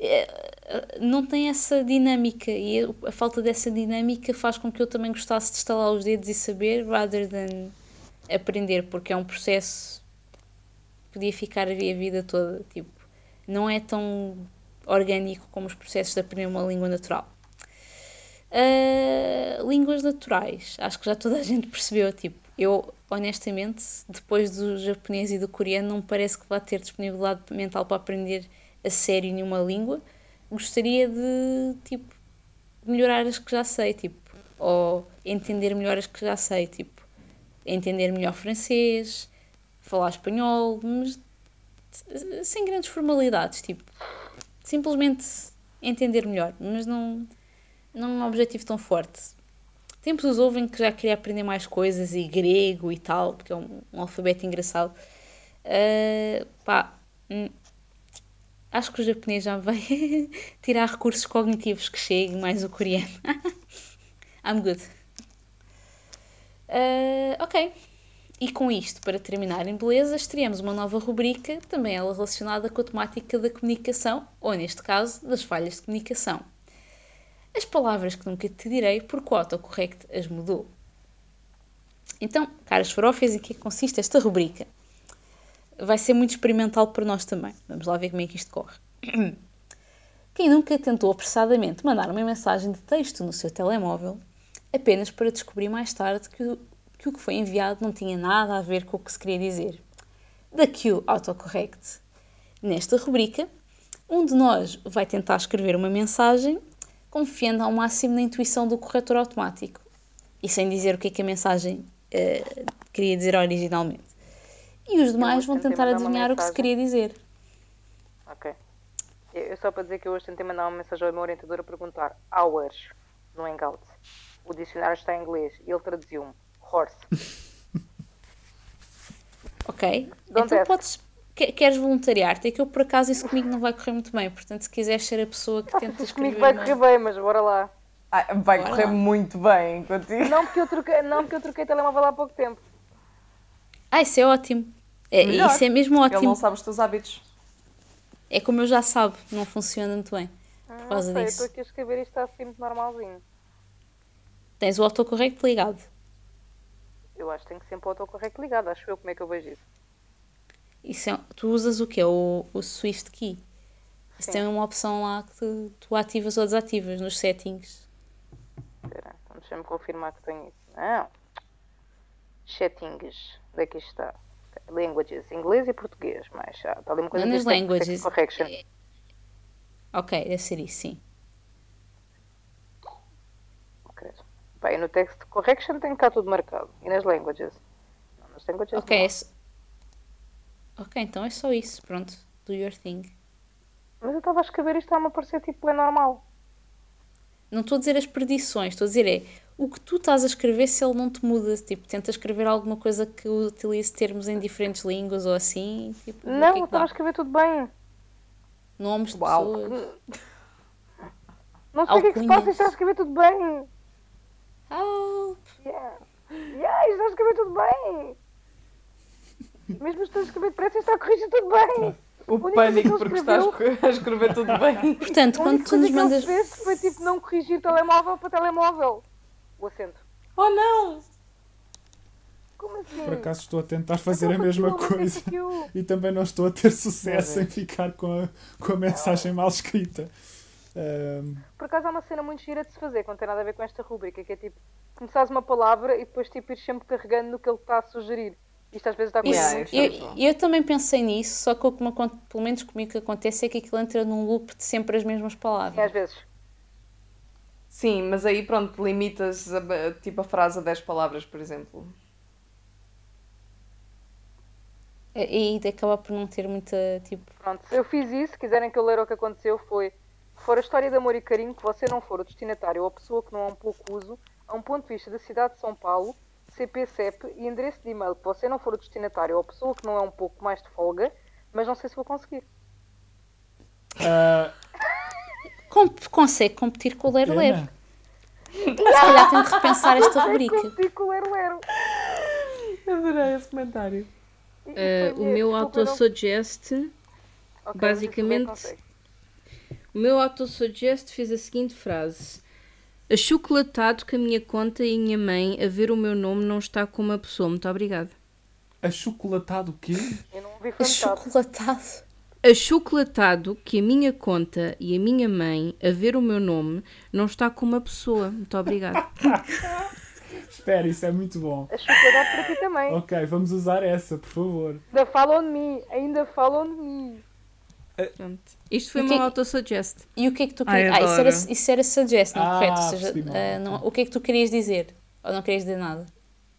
Eh, não tem essa dinâmica e a falta dessa dinâmica faz com que eu também gostasse de estalar os dedos e saber, rather than aprender, porque é um processo que podia ficar ali a vida toda, tipo, não é tão orgânico como os processos de aprender uma língua natural. Ah, línguas naturais, acho que já toda a gente <laughs> percebeu, tipo, eu honestamente, depois do japonês e do coreano, não me parece que vá ter disponibilidade mental para aprender a sério nenhuma língua. Gostaria de, tipo, melhorar as que já sei, tipo, ou entender melhor as que já sei, tipo, entender melhor francês, falar espanhol, mas sem grandes formalidades, tipo, simplesmente entender melhor, mas não, não um objetivo tão forte. Tempos os houve em que já queria aprender mais coisas e grego e tal, porque é um, um alfabeto engraçado. Ah, pá, hum, acho que o japonês já vai <laughs> tirar recursos cognitivos que cheguem, mais o coreano. <laughs> I'm good. Ah, ok. E com isto, para terminar em beleza, estreamos uma nova rubrica, também ela relacionada com a temática da comunicação, ou neste caso, das falhas de comunicação. As palavras que nunca te direi porque o autocorrect as mudou. Então, caras farofas, em que consiste esta rubrica? Vai ser muito experimental para nós também. Vamos lá ver como é que isto corre. <clears throat> Quem nunca tentou apressadamente mandar uma mensagem de texto no seu telemóvel apenas para descobrir mais tarde que o que o que foi enviado não tinha nada a ver com o que se queria dizer. Daqui o autocorrect. Nesta rubrica, um de nós vai tentar escrever uma mensagem confiando ao máximo na intuição do corretor automático e sem dizer o que é que a mensagem uh, queria dizer originalmente. E os demais vão tentar adivinhar o que se queria dizer. Ok. Eu, só para dizer que eu hoje tentei mandar uma mensagem ao meu orientador a perguntar hours no Hangout. O dicionário está em inglês e ele traduziu-me horse. <laughs> ok. Don't então ask. podes. Queres voluntariar-te? É que eu por acaso isso comigo não vai correr muito bem. Portanto, se quiseres ser a pessoa que tenta <laughs> escrever. Comigo vai correr bem, mas bora lá. Ah, vai bora correr lá. muito bem contigo. Não porque, eu troquei, não porque eu troquei telemóvel há pouco tempo. Ah, isso é ótimo. É, isso é mesmo ótimo. Ele não sabe os teus hábitos. É como eu já sabe, não funciona muito bem. Por ah, causa sei, disso. estou aqui a escrever isto está assim muito normalzinho. Tens o autocorrect ligado. Eu acho que tem que sempre o autocorrect ligado, acho eu. Como é que eu vejo isso? isso é, tu usas o quê? O, o Swift Key. Isso tem uma opção lá que tu, tu ativas ou desativas nos settings. Espera, então deixa-me confirmar que tenho isso. Não. Settings. Onde é que está? Languages, inglês e português, mas já está ali uma coisa Nas languages. Correction. É... Ok, deve ser isso, sim. Bem, no text correction tem cá tudo marcado. E nas languages? Não, nas languages Ok, é... ok, então é só isso. Pronto, do your thing. Mas eu estava a escrever isto está-me a parecer tipo é normal. Não estou a dizer as predições, estou a dizer é o que tu estás a escrever se ele não te muda. Tipo, tenta escrever alguma coisa que utilize termos em diferentes línguas ou assim. Tipo, não, é eu estava a escrever tudo bem. Nomes de Uau. pessoas. Não sei o que é que se passa, está a escrever tudo bem. Help! Yeah. Yeah, está a escrever tudo bem. Mesmo estou a escrever depressa, está a corrigir tudo bem. O pânico porque estás a escrever tudo bem. Portanto, quando tu nos mandas. Que foi tipo não corrigir telemóvel para telemóvel. O acento. Oh não! Como assim? Por acaso estou a tentar fazer a mesma coisa e também não estou a ter sucesso em ficar com a, com a mensagem mal escrita. Um... Por acaso há uma cena muito gira de se fazer, que não tem nada a ver com esta rubrica, que é tipo, começares uma palavra e depois tipo ir sempre carregando no que ele está a sugerir. Isto às vezes está com yeah, eu, eu, também pensei nisso, só que o que me, pelo menos comigo que acontece é que aquilo entra num loop de sempre as mesmas palavras. Sim, às vezes. Sim, mas aí pronto, limitas a, tipo a frase a 10 palavras, por exemplo. E acaba por não ter muita tipo. Pronto, eu fiz isso, se quiserem que eu ler o que aconteceu, foi for a história de amor e carinho que você não for o destinatário ou a pessoa que não há um pouco uso, a um ponto de vista da cidade de São Paulo, CP, CEP e endereço de e-mail que você não for o destinatário ou a pessoa que não é um pouco mais de folga, mas não sei se vou conseguir. Uh... consegue competir com o Lero Lero. Se calhar tem de repensar <laughs> esta rubrica. competir com o Lero Lero. Adorei esse comentário. Uh, o meu autosuggest okay, basicamente o meu autosuggest fez a seguinte frase: Achocolatado que a minha conta e a minha mãe a ver o meu nome não está com uma pessoa. Muito obrigada. Achocolatado o quê? Eu não ouvi Achocolatado. Achocolatado que a minha conta e a minha mãe a ver o meu nome não está com uma pessoa. Muito obrigada. <laughs> Espera, isso é muito bom. Achocolatado para ti também. Ok, vamos usar essa, por favor. Ainda falam de mim, ainda falam de mim. Pronto. Isto foi o meu que... autosuggest. E o que é que tu querias? Ah, isso, era, isso era suggest, não ah, correto? Ou seja, uh, não, o que é que tu querias dizer? Ou não querias dizer nada?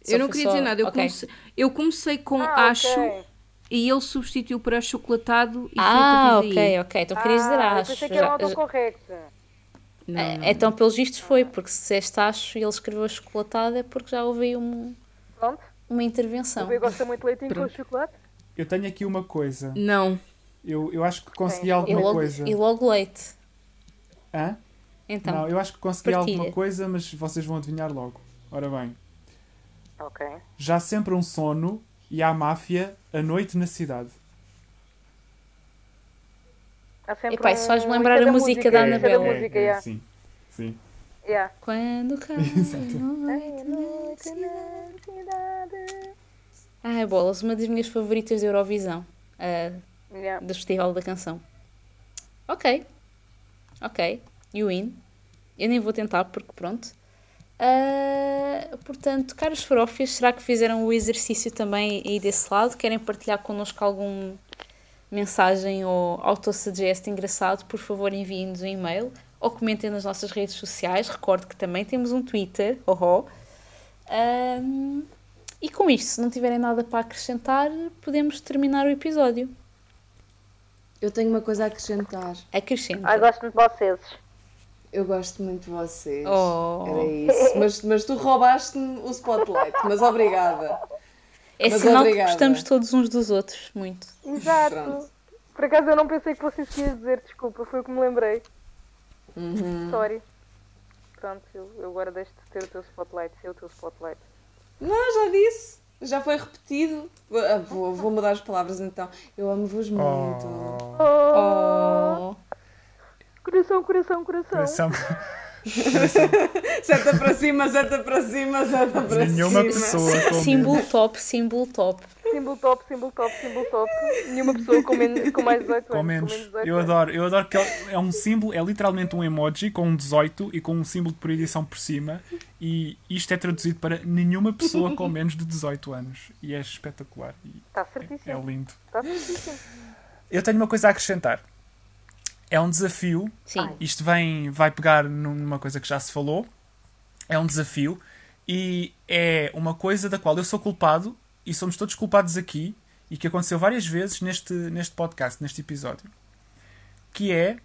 Só eu não queria só... dizer nada. Eu, okay. comecei, eu comecei com ah, acho okay. E ele substituiu por achocolatado e Ah, ok, daí. ok. Então querias dizer ah, acho. Eu que era autocorrecto. Não, é, não. Então, pelos vistos, foi, porque se disseste acho e ele escreveu chocolatado é porque já houve um, Pronto. uma intervenção. Você gosta muito de leitinho Pronto. com chocolate? Eu tenho aqui uma coisa. Não. Eu, eu acho que consegui okay. alguma e logo, coisa. E logo leite. Hã? Então. Não, eu acho que consegui partilha. alguma coisa, mas vocês vão adivinhar logo. Ora bem. Ok. Já sempre um sono e há máfia a noite na cidade. Há sempre Epá, isso faz-me lembrar a música, da Anabela. É, é, é, sim, sim. Yeah. Quando <laughs> cai a noite na cidade. Ai, bolas, uma das minhas favoritas da Eurovisão uh, yeah. do Festival da Canção. Ok. Ok. You win. Eu nem vou tentar porque pronto. Uh, portanto, caros farófias, será que fizeram o exercício também aí desse lado? Querem partilhar connosco algum, mensagem ou autosuggest engraçado, por favor enviem-nos um e-mail ou comentem nas nossas redes sociais. Recordo que também temos um Twitter, oh. Um, e com isto, se não tiverem nada para acrescentar, podemos terminar o episódio. Eu tenho uma coisa a acrescentar. Acrescenta. Ai, gosto muito de vocês. Eu gosto muito de vocês. Oh. Era isso. Mas, mas tu roubaste-me o spotlight. Mas obrigada. É Mas sinal obrigada. que gostamos todos uns dos outros, muito. Exato. Pronto. Por acaso eu não pensei que vocês iam dizer, desculpa, foi o que me lembrei. Uhum. Sorry. Pronto, eu, eu agora deixo de ter o teu spotlight, ser o teu spotlight. Não, já disse. Já foi repetido. Vou, vou mudar as palavras então. Eu amo-vos muito. Oh. Coração, coração, coração. Coração. Seta para cima, seta para cima, seta para Nenhuma cima. pessoa com Símbolo top, símbolo top. Símbolo top, símbolo top, símbolo top. Nenhuma pessoa com, menos, com mais de 18 Com anos. menos. Com menos de 18 Eu anos. adoro, eu adoro que é um símbolo, é literalmente um emoji com um 18 e com um símbolo de proibição por cima. E isto é traduzido para nenhuma pessoa com <laughs> menos de 18 anos. E é espetacular. Está é, é certíssimo. lindo. Está certíssimo. Eu tenho uma coisa a acrescentar. É um desafio. Sim. Isto vem, vai pegar numa coisa que já se falou. É um desafio. E é uma coisa da qual eu sou culpado. E somos todos culpados aqui. E que aconteceu várias vezes neste, neste podcast, neste episódio. Que é,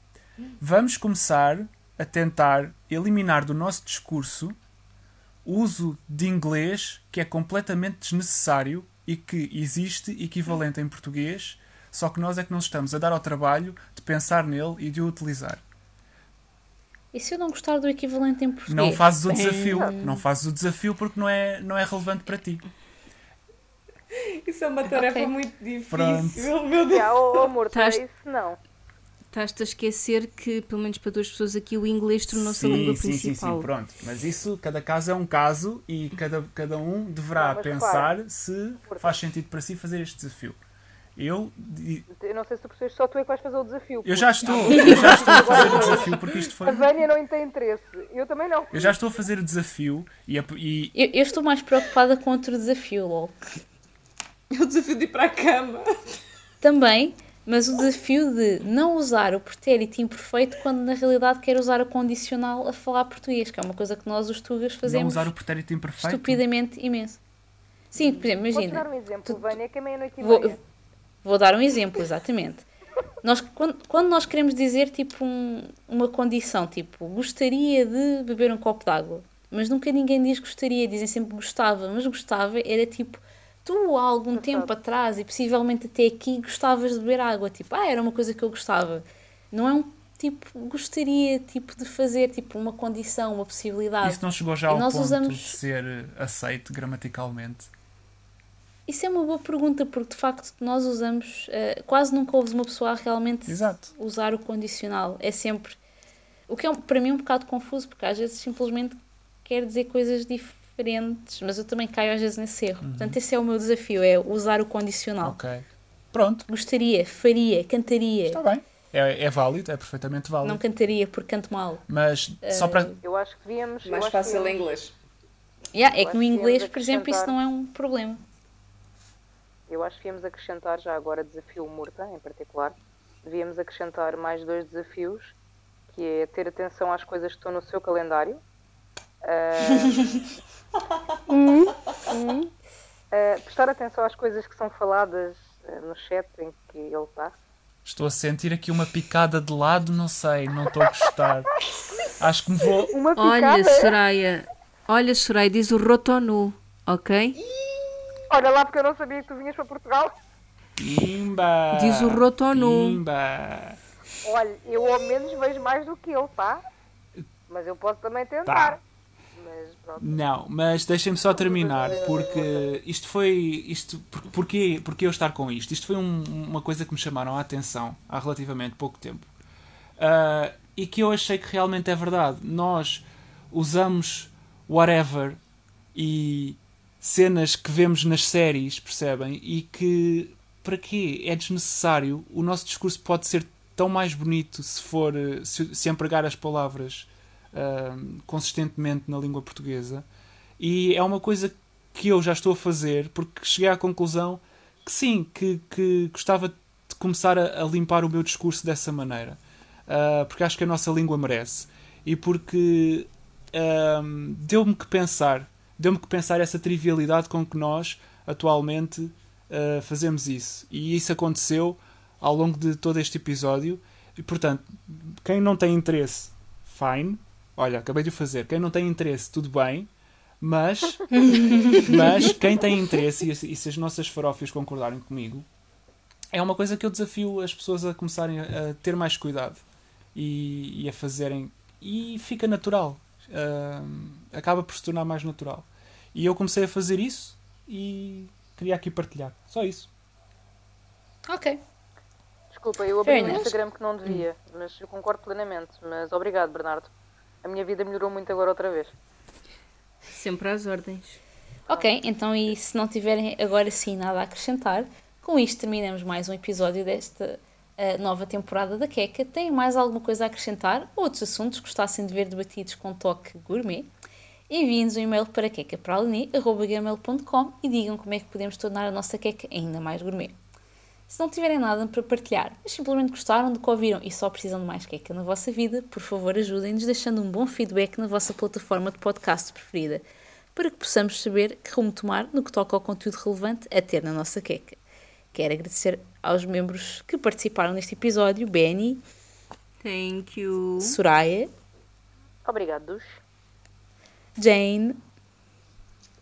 vamos começar a tentar eliminar do nosso discurso o uso de inglês que é completamente desnecessário e que existe equivalente em português, só que nós é que não estamos a dar ao trabalho de pensar nele e de o utilizar. E se eu não gostar do equivalente em português? Não fazes o Bem, desafio, não fazes o desafio porque não é, não é relevante para ti. Isso é uma tarefa Ok. muito difícil, Pronto. meu Deus. Já, oh, amor, Estás- isso não. Estás-te a esquecer que, pelo menos para duas pessoas aqui, o inglês tornou-se a Sim, língua sim, sim, principal. sim, pronto. Mas isso, cada caso é um caso e cada, cada um deverá Não, pensar se faz sentido para si fazer este desafio. Eu, Eu não sei se tu percebes, só tu é que vais fazer o desafio. eu já estou, <laughs> eu já estou a fazer o desafio porque isto foi. A Vânia não tem interesse. Eu também não. Eu já estou a fazer o desafio e, a- e- Eu, eu estou mais preocupada com outro desafio, LOL. É o desafio de ir para a cama. Também, mas o desafio de não usar o pretérito imperfeito quando na realidade quer usar o condicional a falar português, que é uma coisa que nós os tugas não fazemos usar o pretérito imperfeito. estupidamente imenso. Sim, por exemplo, imagina. dar um exemplo, Vânia, que é meia-noite e Vou, meia. Vou dar um exemplo, exatamente. Nós, quando, quando nós queremos dizer tipo um- uma condição, tipo gostaria de beber um copo de água, mas nunca ninguém diz gostaria, dizem sempre gostava, mas gostava era tipo tu há algum tempo atrás e possivelmente até aqui gostavas de beber água, tipo ah, era uma coisa que eu gostava. Não é um tipo gostaria tipo de fazer tipo uma condição, uma possibilidade. Isso não chegou já E ao nós ponto usamos- de ser aceito gramaticalmente. Isso é uma boa pergunta, porque de facto nós usamos, eh, quase nunca ouves uma pessoa a realmente Exato. usar o condicional. É sempre. O que é um- para mim um bocado confuso, porque às vezes simplesmente quer dizer coisas diferentes, mas eu também caio às vezes nesse erro. Portanto, esse é o meu desafio: é usar o condicional. Ok. Pronto, Gostaria, faria, cantaria. está bem. É, é válido, é perfeitamente válido. Não cantaria porque canto mal. Mas só para. Eu acho que devíamos. Mais fácil em inglês. Yeah, é que no inglês, por exemplo, isso não é um problema. Eu acho que devíamos acrescentar já agora desafio Murta, em particular. Devíamos acrescentar mais dois desafios, que é ter atenção às coisas que estão no seu calendário. Ah, <laughs> ah, prestar atenção às coisas que são faladas ah, no chat em que ele está. Estou a sentir aqui uma picada de lado, não sei, não estou a gostar. Acho que me vou. Uma Olha. Soraya. Olha, Soraya, diz o rotonu, ok? Olha lá, porque eu não sabia que tu vinhas para Portugal. Pimba! Diz o rotonu. Pimba! Olha, eu ao menos vejo mais do que ele, tá? Mas eu posso também tentar. Tá. Mas pronto. Não, mas deixem-me só terminar, porque isto foi. Isto, por- porquê, porquê eu estar com isto? Isto foi um- uma coisa que me chamaram a atenção há relativamente pouco tempo. Ah, e que eu achei que realmente é verdade. Nós usamos whatever e cenas que vemos nas séries, percebem? E que para quê? É desnecessário. O nosso discurso pode ser tão mais bonito se for se, se empregar as palavras ahm, consistentemente na língua portuguesa. E é uma coisa que eu já estou a fazer porque cheguei à conclusão que sim, que, que gostava de começar a, a limpar o meu discurso dessa maneira. Uh, porque acho que a nossa língua merece. E porque uh, deu-me que pensar, deu-me que pensar essa trivialidade com que nós atualmente uh, fazemos isso. E isso aconteceu ao longo de todo este episódio. E portanto, quem não tem interesse, fine. Olha, acabei de o fazer. Quem não tem interesse, tudo bem. Mas, <laughs> mas quem tem interesse, e se as nossas farófias concordarem comigo, é uma coisa que eu desafio as pessoas a começarem a, ter mais cuidado e, e, a fazerem. E fica natural. Uh, acaba por se tornar mais natural. E eu comecei a fazer isso e queria aqui partilhar. Só isso. Ok. Desculpa, eu abri o Instagram que não devia, mas eu concordo plenamente. Mas obrigado, Bernardo. A minha vida melhorou muito agora outra vez. Sempre às ordens. Ok, então e se não tiverem agora sim nada a acrescentar, com isto terminamos mais um episódio desta uh, nova temporada da Queca. Tem mais alguma coisa a acrescentar? Outros assuntos gostassem de ver debatidos com toque gourmet? Enviem-nos um e-mail para quecapraline.com e digam como é que podemos tornar a nossa queca ainda mais gourmet. Se não tiverem nada para partilhar, mas simplesmente gostaram do que ouviram e só precisam de mais queca na vossa vida, por favor ajudem-nos deixando um bom feedback na vossa plataforma de podcast preferida, para que possamos saber que rumo tomar no que toca ao conteúdo relevante a ter na nossa queca. Quero agradecer aos membros que participaram neste episódio: Benny, Thank you. Soraya, Obrigados, Jane,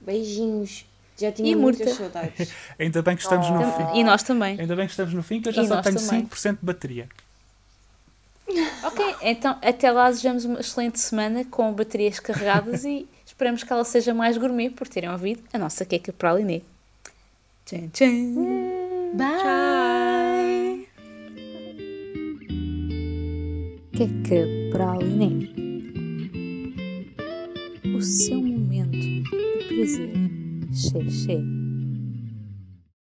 beijinhos. Já tinha E muitas Murta. saudades. <laughs> Ainda bem que estamos no Tam- fim. e nós também. Ainda bem que estamos no fim, que eu já E só tenho também. 5% de bateria. <laughs> Ok, então até lá desejamos uma excelente semana com baterias carregadas e <laughs> esperamos que ela seja mais gourmet por terem ouvido a nossa queca para a Liné. Tchan, tchan. Bye. Queca para a Liné. O seu momento de prazer. Xé, xé.